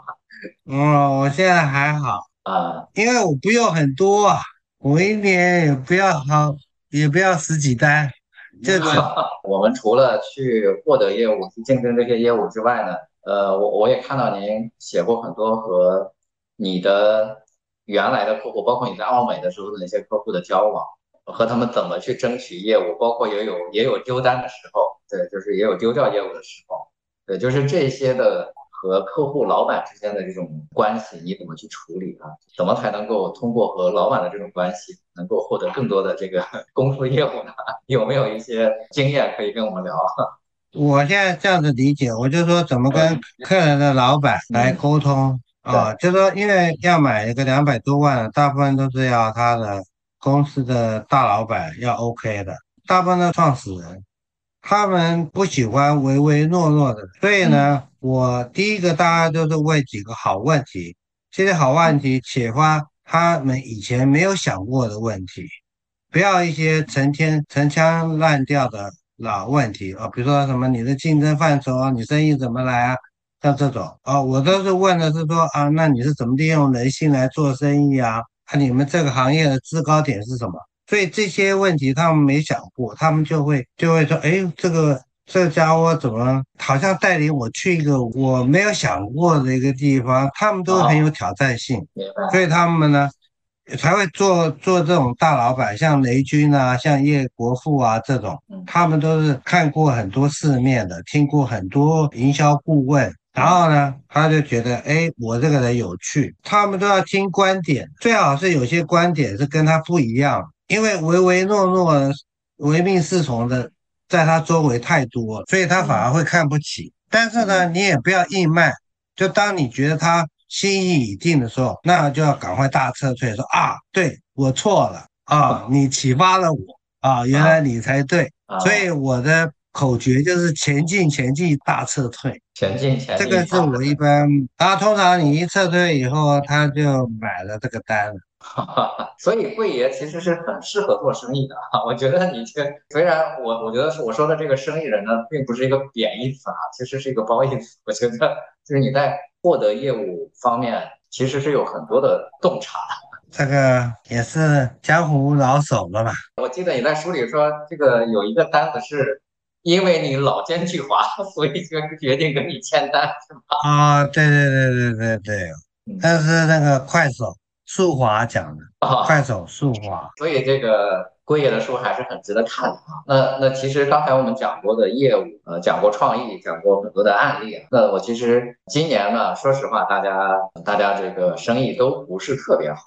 嗯，我现在还好啊，因为我不用很多啊，我一年也不要好，也不要十几单。这个 我们除了去获得业务、去竞争这些业务之外呢，呃，我我也看到您写过很多和你的原来的客户，包括你在奥美的时候的那些客户的交往，和他们怎么去争取业务，包括也有也有丢单的时候，对，就是也有丢掉业务的时候，对，就是这些的。和客户、老板之间的这种关系，你怎么去处理啊？怎么才能够通过和老板的这种关系，能够获得更多的这个 公司业务呢？有没有一些经验可以跟我们聊？我现在这样子理解，我就说怎么跟客人的老板来沟通啊？就说因为要买一个两百多万，大部分都是要他的公司的大老板要 OK 的，大部分的创始人。他们不喜欢唯唯诺诺的，所以呢，我第一个大家都是问几个好问题，这些好问题启发他们以前没有想过的问题，不要一些成天陈腔滥调的老问题啊，比如说什么你的竞争范畴啊，你生意怎么来啊，像这种啊，我都是问的是说啊，那你是怎么利用人性来做生意啊？啊，你们这个行业的制高点是什么？所以这些问题他们没想过，他们就会就会说：“哎，这个这家伙怎么好像带领我去一个我没有想过的一个地方？”他们都很有挑战性，所以他们呢才会做做这种大老板，像雷军啊，像叶国富啊这种，他们都是看过很多世面的，听过很多营销顾问。然后呢，他就觉得，哎，我这个人有趣。他们都要听观点，最好是有些观点是跟他不一样。因为唯唯诺诺、唯命是从的，在他周围太多，所以他反而会看不起。但是呢，你也不要硬卖，就当你觉得他心意已定的时候，那就要赶快大撤退，说啊，对我错了啊，你启发了我啊，原来你才对。所以我的口诀就是前进，前进，大撤退。前进，前进。这个是我一般，啊，通常你一撤退以后，他就买了这个单了。哈哈，所以贵爷其实是很适合做生意的哈。我觉得你这虽然我我觉得是我说的这个生意人呢，并不是一个贬义词啊，其实是一个褒义词。我觉得就是你在获得业务方面，其实是有很多的洞察的。这个也是江湖老手了吧？我记得你在书里说，这个有一个单子是因为你老奸巨猾，所以就决定跟你签单，是吗？啊，对对对对对对，但是那个快手。速滑讲的啊，快手速滑，所以这个贵爷的书还是很值得看的啊。那那其实刚才我们讲过的业务，呃，讲过创意，讲过很多的案例。那我其实今年呢，说实话，大家大家这个生意都不是特别好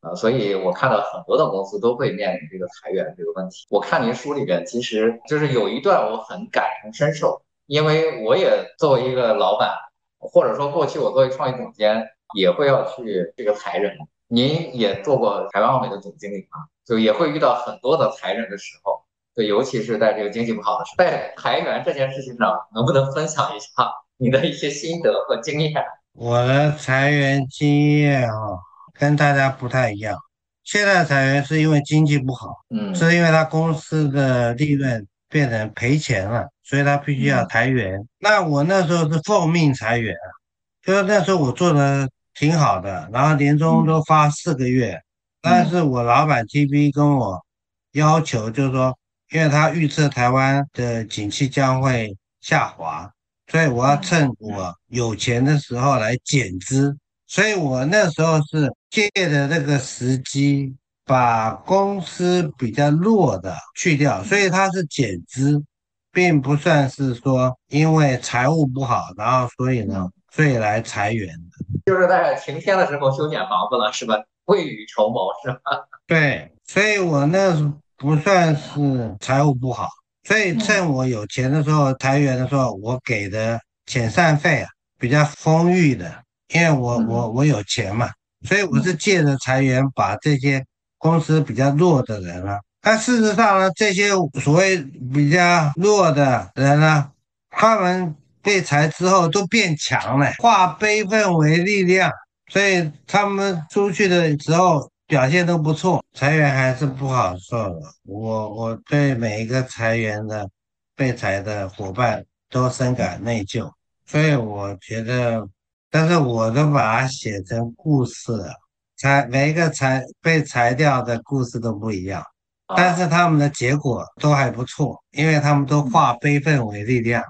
啊，所以我看到很多的公司都会面临这个裁员这个问题。我看您书里边其实就是有一段我很感同身受，因为我也作为一个老板，或者说过去我作为创意总监，也会要去这个裁人。您也做过台湾奥美的总经理嘛，就也会遇到很多的裁人的时候，对，尤其是在这个经济不好的时候，在裁员这件事情上，能不能分享一下你的一些心得和经验？我的裁员经验啊，跟大家不太一样。现在裁员是因为经济不好，嗯，是因为他公司的利润变成赔钱了，所以他必须要裁员。那我那时候是奉命裁员啊，就是那时候我做的。挺好的，然后年终都发四个月，但是我老板 T B 跟我要求，就是说，因为他预测台湾的景气将会下滑，所以我要趁我有钱的时候来减资，所以我那时候是借的这个时机，把公司比较弱的去掉，所以它是减资，并不算是说因为财务不好，然后所以呢。所以来裁员的，就是在晴天的时候修剪房子了，是吧？未雨绸缪，是吧？对，所以我那不算是财务不好，所以趁我有钱的时候裁员的时候，我给的遣散费啊比较丰裕的，因为我我我有钱嘛，所以我是借着裁员把这些。公司比较弱的人啊。但事实上呢，这些所谓比较弱的人呢，他们被裁之后都变强了，化悲愤为力量，所以他们出去的时候表现都不错。裁员还是不好受的，我我对每一个裁员的被裁的伙伴都深感内疚，所以我觉得，但是我都把它写成故事了，裁每一个裁被裁掉的故事都不一样。但是他们的结果都还不错，因为他们都化悲愤为力量，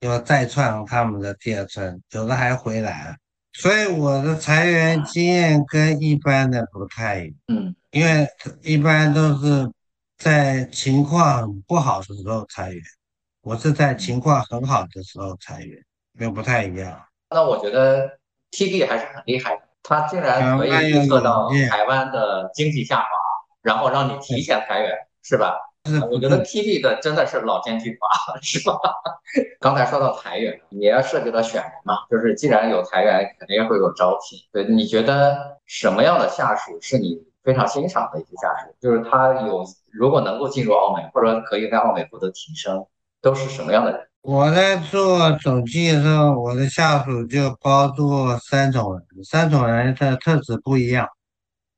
又再创他们的第二春，有的还回来了。所以我的裁员经验跟一般的不太一样，嗯，因为一般都是在情况不好的时候裁员，我是在情况很好的时候裁员，又不太一样。那我觉得 TD 还是很厉害的，他竟然可以预测到台湾的经济下滑。然后让你提前裁员，是吧？我觉得 TD 的真的是老奸巨猾，是吧？刚才说到裁员，也要涉及到选人嘛，就是既然有裁员，肯定会有招聘。对，你觉得什么样的下属是你非常欣赏的一些下属？就是他有如果能够进入奥美，或者可以在奥美获得提升，都是什么样的人？我在做总计的时候，我的下属就包括三种人，三种人的特质不一样。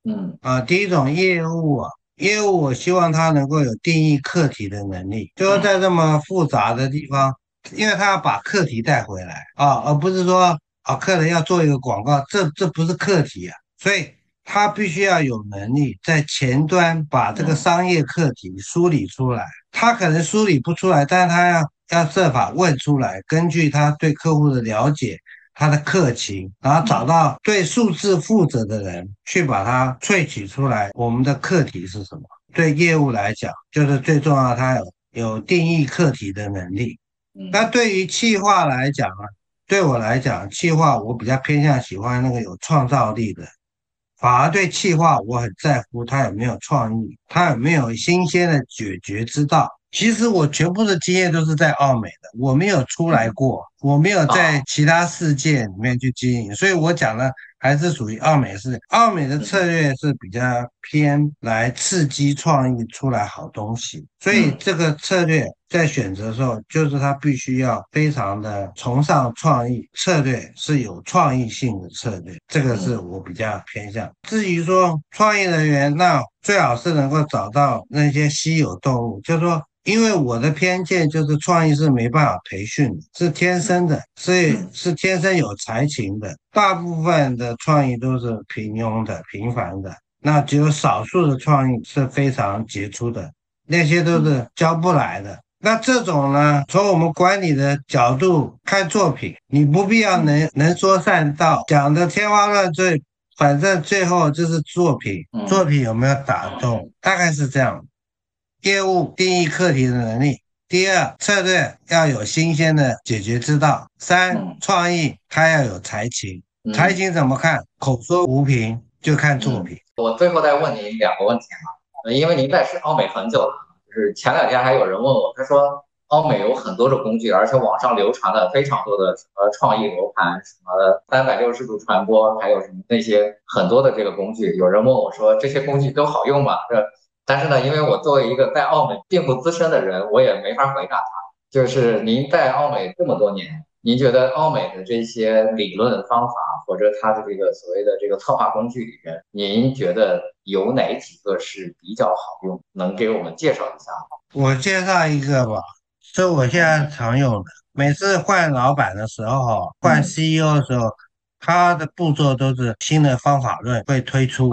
嗯。啊，第一种业务啊，业务我希望他能够有定义课题的能力，就是在这么复杂的地方，因为他要把课题带回来啊，而不是说啊，客人要做一个广告，这这不是课题啊，所以他必须要有能力在前端把这个商业课题梳理出来，他可能梳理不出来，但是他要要设法问出来，根据他对客户的了解。他的客情，然后找到对数字负责的人，去把它萃取出来。我们的课题是什么？对业务来讲，就是最重要，他有有定义课题的能力。那对于企划来讲啊，对我来讲，企划我比较偏向喜欢那个有创造力的，反而对企划我很在乎他有没有创意，他有没有新鲜的解决之道。其实我全部的经验都是在澳美的，我没有出来过，我没有在其他世界里面去经营，所以我讲的还是属于澳美是澳美的策略是比较偏来刺激创意出来好东西，所以这个策略在选择的时候，就是它必须要非常的崇尚创意，策略是有创意性的策略，这个是我比较偏向。至于说创意人员，那最好是能够找到那些稀有动物，就是说。因为我的偏见就是创意是没办法培训的，是天生的，所以是天生有才情的。大部分的创意都是平庸的、平凡的，那只有少数的创意是非常杰出的，那些都是教不来的。那这种呢，从我们管理的角度看作品，你不必要能能说善道，讲的天花乱坠，反正最后就是作品，作品有没有打动，大概是这样。业务定义课题的能力，第二策略要有新鲜的解决之道，三创意它要有才情，才情怎么看？口说无凭，就看作品。我最后再问您两个问题嘛，因为您在是奥美很久了，就是前两天还有人问我，他说奥美有很多的工具，而且网上流传了非常多的什么创意楼盘，什么三百六十度传播，还有什么那些很多的这个工具，有人问我说这些工具都好用吗？这但是呢，因为我作为一个在奥美并不资深的人，我也没法回答他。就是您在奥美这么多年，您觉得奥美的这些理论方法，或者它的这个所谓的这个策划工具里面，您觉得有哪几个是比较好用？能给我们介绍一下吗？我介绍一个吧，是我现在常用的。每次换老板的时候，换 CEO 的时候，他的步骤都是新的方法论会推出。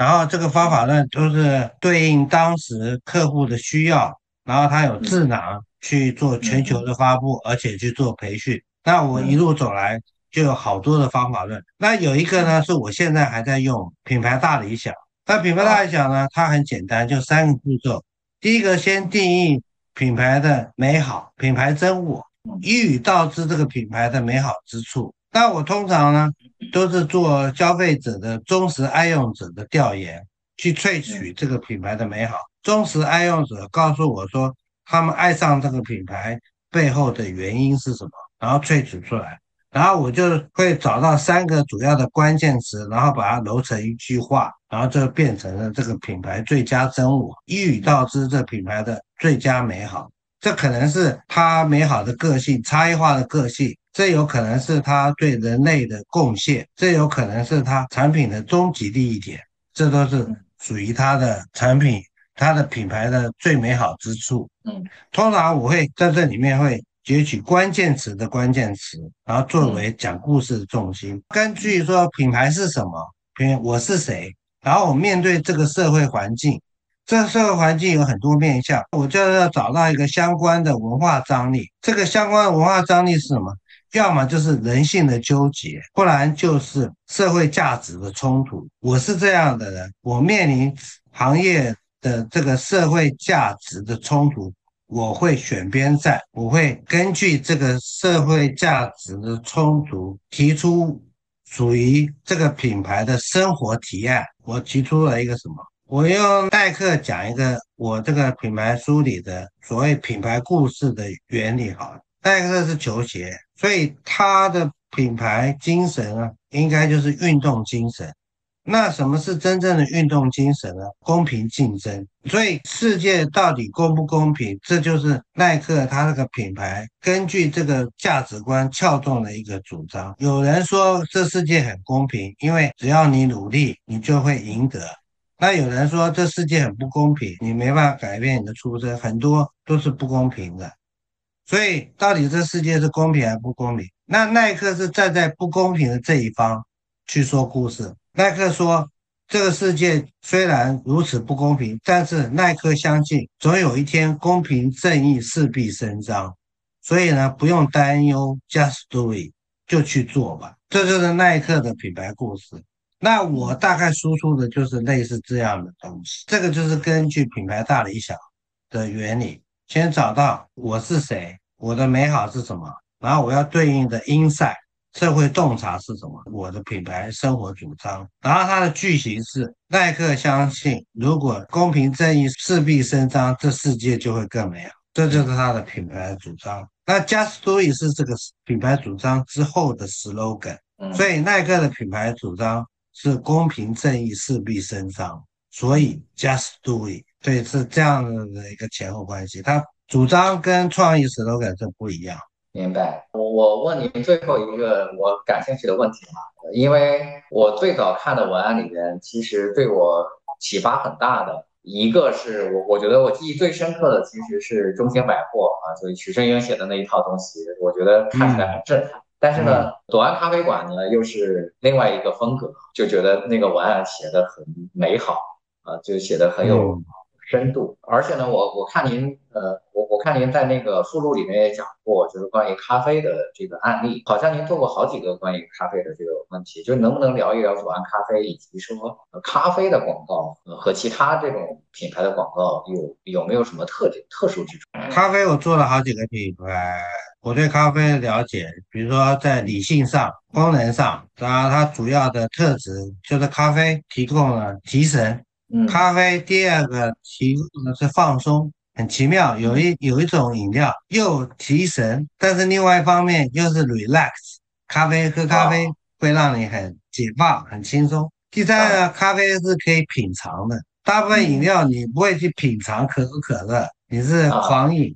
然后这个方法论都是对应当时客户的需要，然后他有智囊去做全球的发布，而且去做培训。那我一路走来就有好多的方法论。那有一个呢，是我现在还在用品牌大理想。那品牌大理想呢，它很简单，就三个步骤。第一个先定义品牌的美好，品牌真我，一语道之这个品牌的美好之处。那我通常呢，都是做消费者的忠实爱用者的调研，去萃取这个品牌的美好。忠实爱用者告诉我说，他们爱上这个品牌背后的原因是什么，然后萃取出来。然后我就会找到三个主要的关键词，然后把它揉成一句话，然后就变成了这个品牌最佳真我，一语道之这品牌的最佳美好。这可能是它美好的个性、差异化的个性，这有可能是它对人类的贡献，这有可能是它产品的终极利益点，这都是属于它的产品、它的品牌的最美好之处。嗯，通常我会在这里面会。截取关键词的关键词，然后作为讲故事的重心。根据说品牌是什么，品我是谁，然后我面对这个社会环境，这个社会环境有很多面向，我就要找到一个相关的文化张力。这个相关的文化张力是什么？要么就是人性的纠结，不然就是社会价值的冲突。我是这样的人，我面临行业的这个社会价值的冲突。我会选边站，我会根据这个社会价值的冲突，提出属于这个品牌的生活提案。我提出了一个什么？我用耐克讲一个我这个品牌书里的所谓品牌故事的原理。好，耐克是球鞋，所以它的品牌精神啊，应该就是运动精神。那什么是真正的运动精神呢？公平竞争。所以世界到底公不公平？这就是耐克它这个品牌根据这个价值观撬动的一个主张。有人说这世界很公平，因为只要你努力，你就会赢得。那有人说这世界很不公平，你没办法改变你的出身，很多都是不公平的。所以到底这世界是公平还是不公平？那耐克是站在不公平的这一方去说故事。耐克说：“这个世界虽然如此不公平，但是耐克相信，总有一天公平正义势必伸张。所以呢，不用担忧，just do it，就去做吧。这就是耐克的品牌故事。那我大概输出的就是类似这样的东西。这个就是根据品牌大理想的原理，先找到我是谁，我的美好是什么，然后我要对应的 inside。”社会洞察是什么？我的品牌生活主张，然后它的句型是：耐克相信，如果公平正义势必伸张，这世界就会更美好。这就是它的品牌主张。那 Just Do It 是这个品牌主张之后的 slogan。所以耐克的品牌主张是公平正义势必伸张，所以 Just Do It，对，是这样的一个前后关系。它主张跟创意 slogan 是不一样。明白，我我问您最后一个我感兴趣的问题嘛，因为我最早看的文案里面，其实对我启发很大的一个是我我觉得我记忆最深刻的其实是中兴百货啊，所以许生源写的那一套东西，我觉得看起来很震撼。但是呢，左岸咖啡馆呢又是另外一个风格，就觉得那个文案写的很美好啊，就写的很有。深度，而且呢，我我看您，呃，我我看您在那个附录里面也讲过，就是关于咖啡的这个案例，好像您做过好几个关于咖啡的这个问题，就是能不能聊一聊左岸咖啡，以及说咖啡的广告和其他这种品牌的广告有有没有什么特点、特殊之处？咖啡我做了好几个品牌，我对咖啡了解，比如说在理性上、功能上，然后它主要的特质就是咖啡提供了提神。咖啡第二个提供的是放松，很奇妙。有一有一种饮料又提神，但是另外一方面又是 relax。咖啡喝咖啡会让你很解放、很轻松。第三个，咖啡是可以品尝的。大部分饮料你不会去品尝可口可乐，你是狂饮，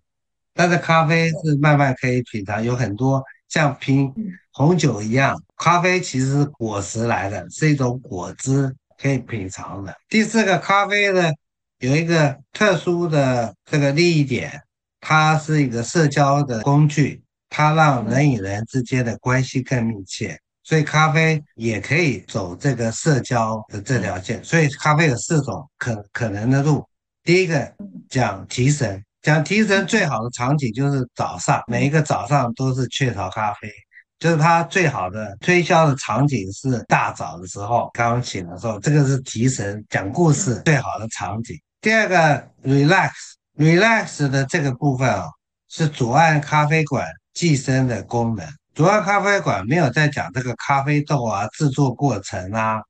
但是咖啡是慢慢可以品尝。有很多像品红酒一样，咖啡其实是果实来的，是一种果汁。可以品尝的。第四个，咖啡呢有一个特殊的这个利益点，它是一个社交的工具，它让人与人之间的关系更密切，所以咖啡也可以走这个社交的这条线。所以咖啡有四种可可能的路。第一个讲提神，讲提神最好的场景就是早上，每一个早上都是雀巢咖啡。就是它最好的推销的场景是大早的时候，刚醒的时候，这个是提神讲故事最好的场景。第二个 relax，relax 的这个部分啊，是左岸咖啡馆寄生的功能。左岸咖啡馆没有在讲这个咖啡豆啊制作过程啊，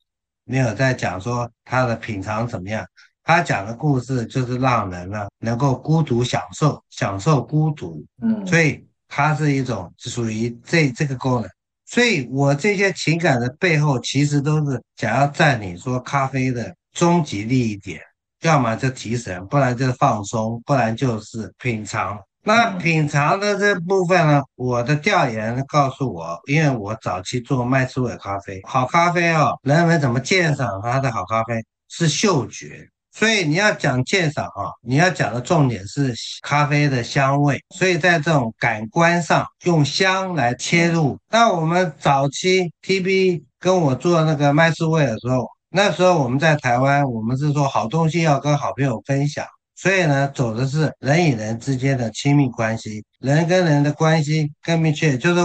没有在讲说它的品尝怎么样，他讲的故事就是让人呢能够孤独享受，享受孤独。嗯，所以。它是一种属于这这个功能。所以我这些情感的背后，其实都是想要占领说咖啡的终极利益点，要么就提神，不然就放松，不然就是品尝。那品尝的这部分呢，我的调研告诉我，因为我早期做麦斯韦咖啡，好咖啡哦，人们怎么鉴赏它的好咖啡是嗅觉。所以你要讲鉴赏啊，你要讲的重点是咖啡的香味。所以在这种感官上用香来切入。那我们早期 TB 跟我做那个麦斯威的时候，那时候我们在台湾，我们是说好东西要跟好朋友分享，所以呢走的是人与人之间的亲密关系，人跟人的关系更密切，就是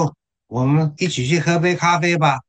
我们一起去喝杯咖啡吧。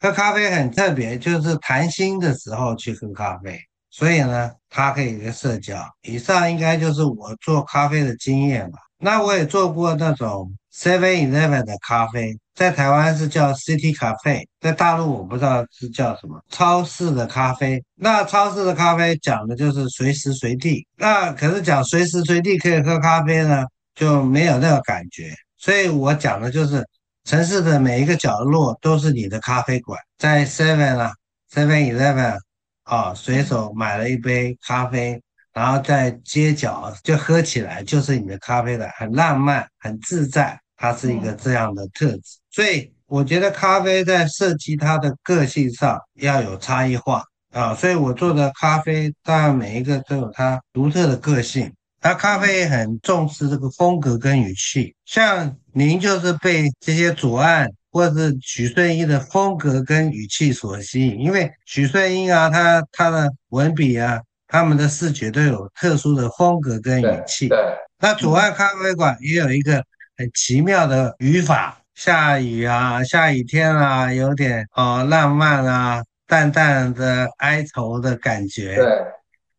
喝咖啡很特别，就是谈心的时候去喝咖啡。所以呢，它可以一个社交。以上应该就是我做咖啡的经验吧。那我也做过那种 Seven Eleven 的咖啡，在台湾是叫 City Cafe，在大陆我不知道是叫什么超市的咖啡。那超市的咖啡讲的就是随时随地，那可是讲随时随地可以喝咖啡呢，就没有那个感觉。所以我讲的就是城市的每一个角落都是你的咖啡馆，在 Seven 啊，Seven Eleven。啊，随手买了一杯咖啡，然后在街角就喝起来，就是你的咖啡的，很浪漫，很自在，它是一个这样的特质。所以我觉得咖啡在设计它的个性上要有差异化啊，所以我做的咖啡当然每一个都有它独特的个性。那咖啡很重视这个风格跟语气，像您就是被这些左岸。或者是许顺英的风格跟语气所吸引，因为许顺英啊，他他的文笔啊，他们的视觉都有特殊的风格跟语气。对，那左岸咖啡馆也有一个很奇妙的语法，下雨啊，下雨天啊，有点哦浪漫啊，淡淡的哀愁的感觉。对，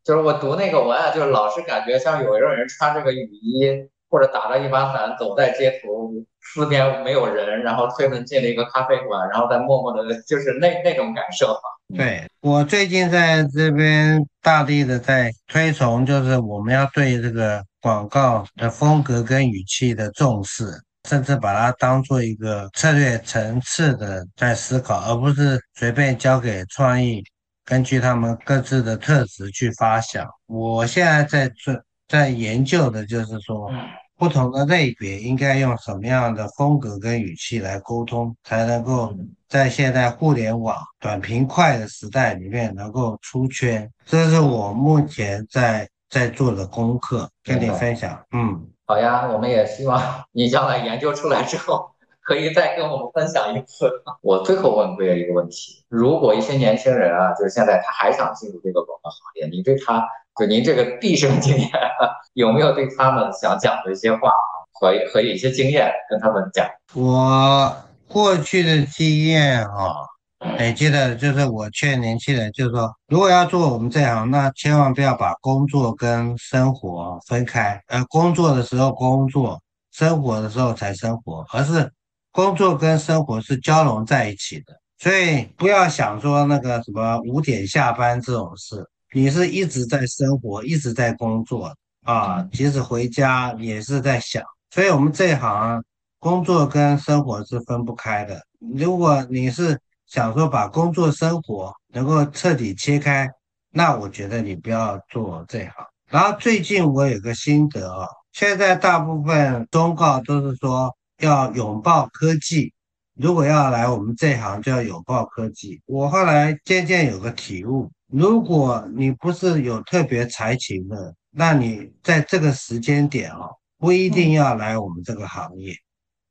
就是我读那个文案，就是老是感觉像有一个人穿着个雨衣，或者打着一把伞走在街头。四边没有人，然后推门进了一个咖啡馆，然后再默默的，就是那那种感受。对我最近在这边大力的在推崇，就是我们要对这个广告的风格跟语气的重视，甚至把它当做一个策略层次的在思考，而不是随便交给创意，根据他们各自的特质去发想。我现在在做在研究的就是说。不同的类别应该用什么样的风格跟语气来沟通，才能够在现在互联网短平快的时代里面能够出圈？这是我目前在在做的功课，跟你分享。嗯，好呀，我们也希望你将来研究出来之后，可以再跟我们分享一次。我最后问贵一个问题：如果一些年轻人啊，就是现在他还想进入这个广告行业，你对他？就您这个毕生经验，有没有对他们想讲的一些话和和一些经验跟他们讲？我过去的经验啊，累积的就是我劝年轻人，就是说，如果要做我们这行，那千万不要把工作跟生活分开。呃，工作的时候工作，生活的时候才生活，而是工作跟生活是交融在一起的。所以不要想说那个什么五点下班这种事。你是一直在生活，一直在工作啊，即使回家也是在想。所以，我们这一行工作跟生活是分不开的。如果你是想说把工作生活能够彻底切开，那我觉得你不要做这行。然后最近我有个心得啊，现在大部分忠告都是说要拥抱科技，如果要来我们这行就要拥抱科技。我后来渐渐有个体悟。如果你不是有特别才情的，那你在这个时间点哦，不一定要来我们这个行业，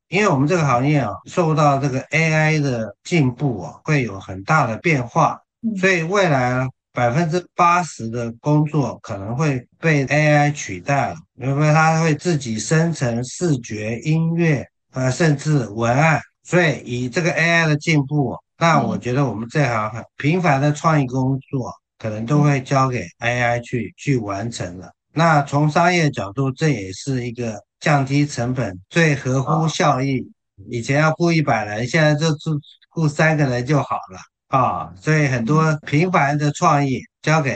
因为我们这个行业啊，受到这个 AI 的进步啊，会有很大的变化，所以未来百分之八十的工作可能会被 AI 取代了，因为它会自己生成视觉、音乐，呃，甚至文案，所以以这个 AI 的进步。那我觉得我们这行很平凡的创意工作，可能都会交给 AI 去去完成了。那从商业角度，这也是一个降低成本、最合乎效益。以前要雇一百人，现在就雇雇三个人就好了啊。所以很多平凡的创意交给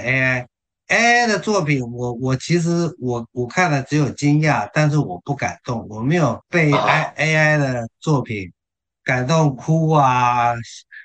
AI，AI 的作品，我我其实我我看了只有惊讶，但是我不感动，我没有被 AI AI 的作品。感动哭啊，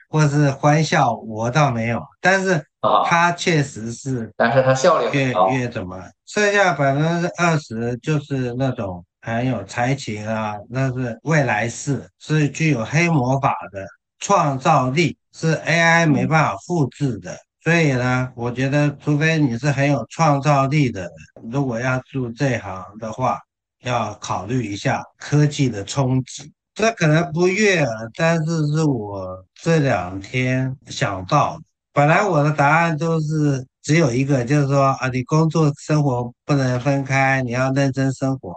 或是欢笑，我倒没有，但是啊，他确实是但是他效率很越高。越怎么，剩下百分之二十就是那种很有才情啊，那是未来式，是具有黑魔法的创造力，是 AI 没嗯办法复制的。所以呢，我觉得，除非你是很有创造力的人，如果要做这行的话，要考虑一下科技的冲击。这可能不悦耳，但是是我这两天想到的。本来我的答案都是只有一个，就是说啊，你工作生活不能分开，你要认真生活。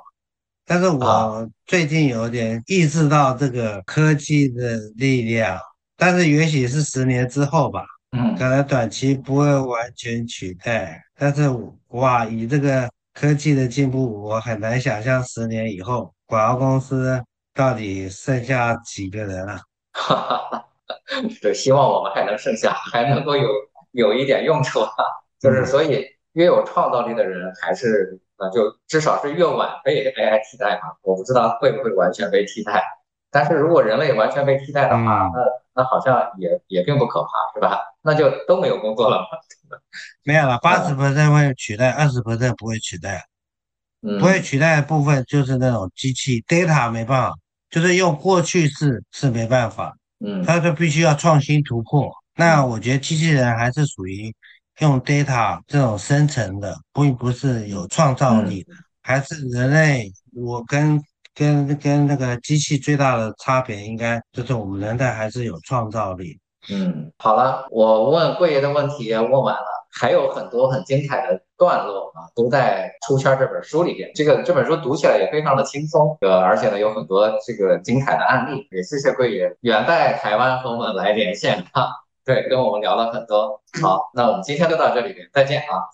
但是啊，我最近有点意识到这个科技的力量，但是也许是十年之后吧，可嗯。能短期不会完全取代。但是哇，以这个科技的进步，我很难想象十年以后广告公司到底剩下几个人啊？哈哈哈，对，希望我们还能剩下，还能够有有一点用处啊。就是嗯。所以，越有创造力的人，还是啊，就至少是越晚被 AI 替代嘛。我不知道会不会完全被替代，但是如果人类完全被替代的话，嗯，那那好像也也并不可怕，是吧？那就都没有工作了嘛。没有了，八十嗯 percent 会取代，二十 percent 不会取代，不会嗯取代的部分就是那种机器 data 没办法，就是用过去式是没办法，嗯它就必须要创新突破。那嗯我觉得机器人还是属于用 data 这种生成的，并不是有嗯创造嗯。力的，还是人类。我跟跟跟那个机器最大的差别，应该就是我们人类还是有创造力。嗯，好了，我问贵爷的问题问完了，还有很多很精彩的段落啊，都在《出圈》这本书里边。这个这本书读起来也非常的轻松，呃，而且呢有很多这个精彩的案例。也谢谢贵爷远在台湾和我们来连线哈，对，跟我们聊了很多。好，那我们今天就到这里边，再见啊。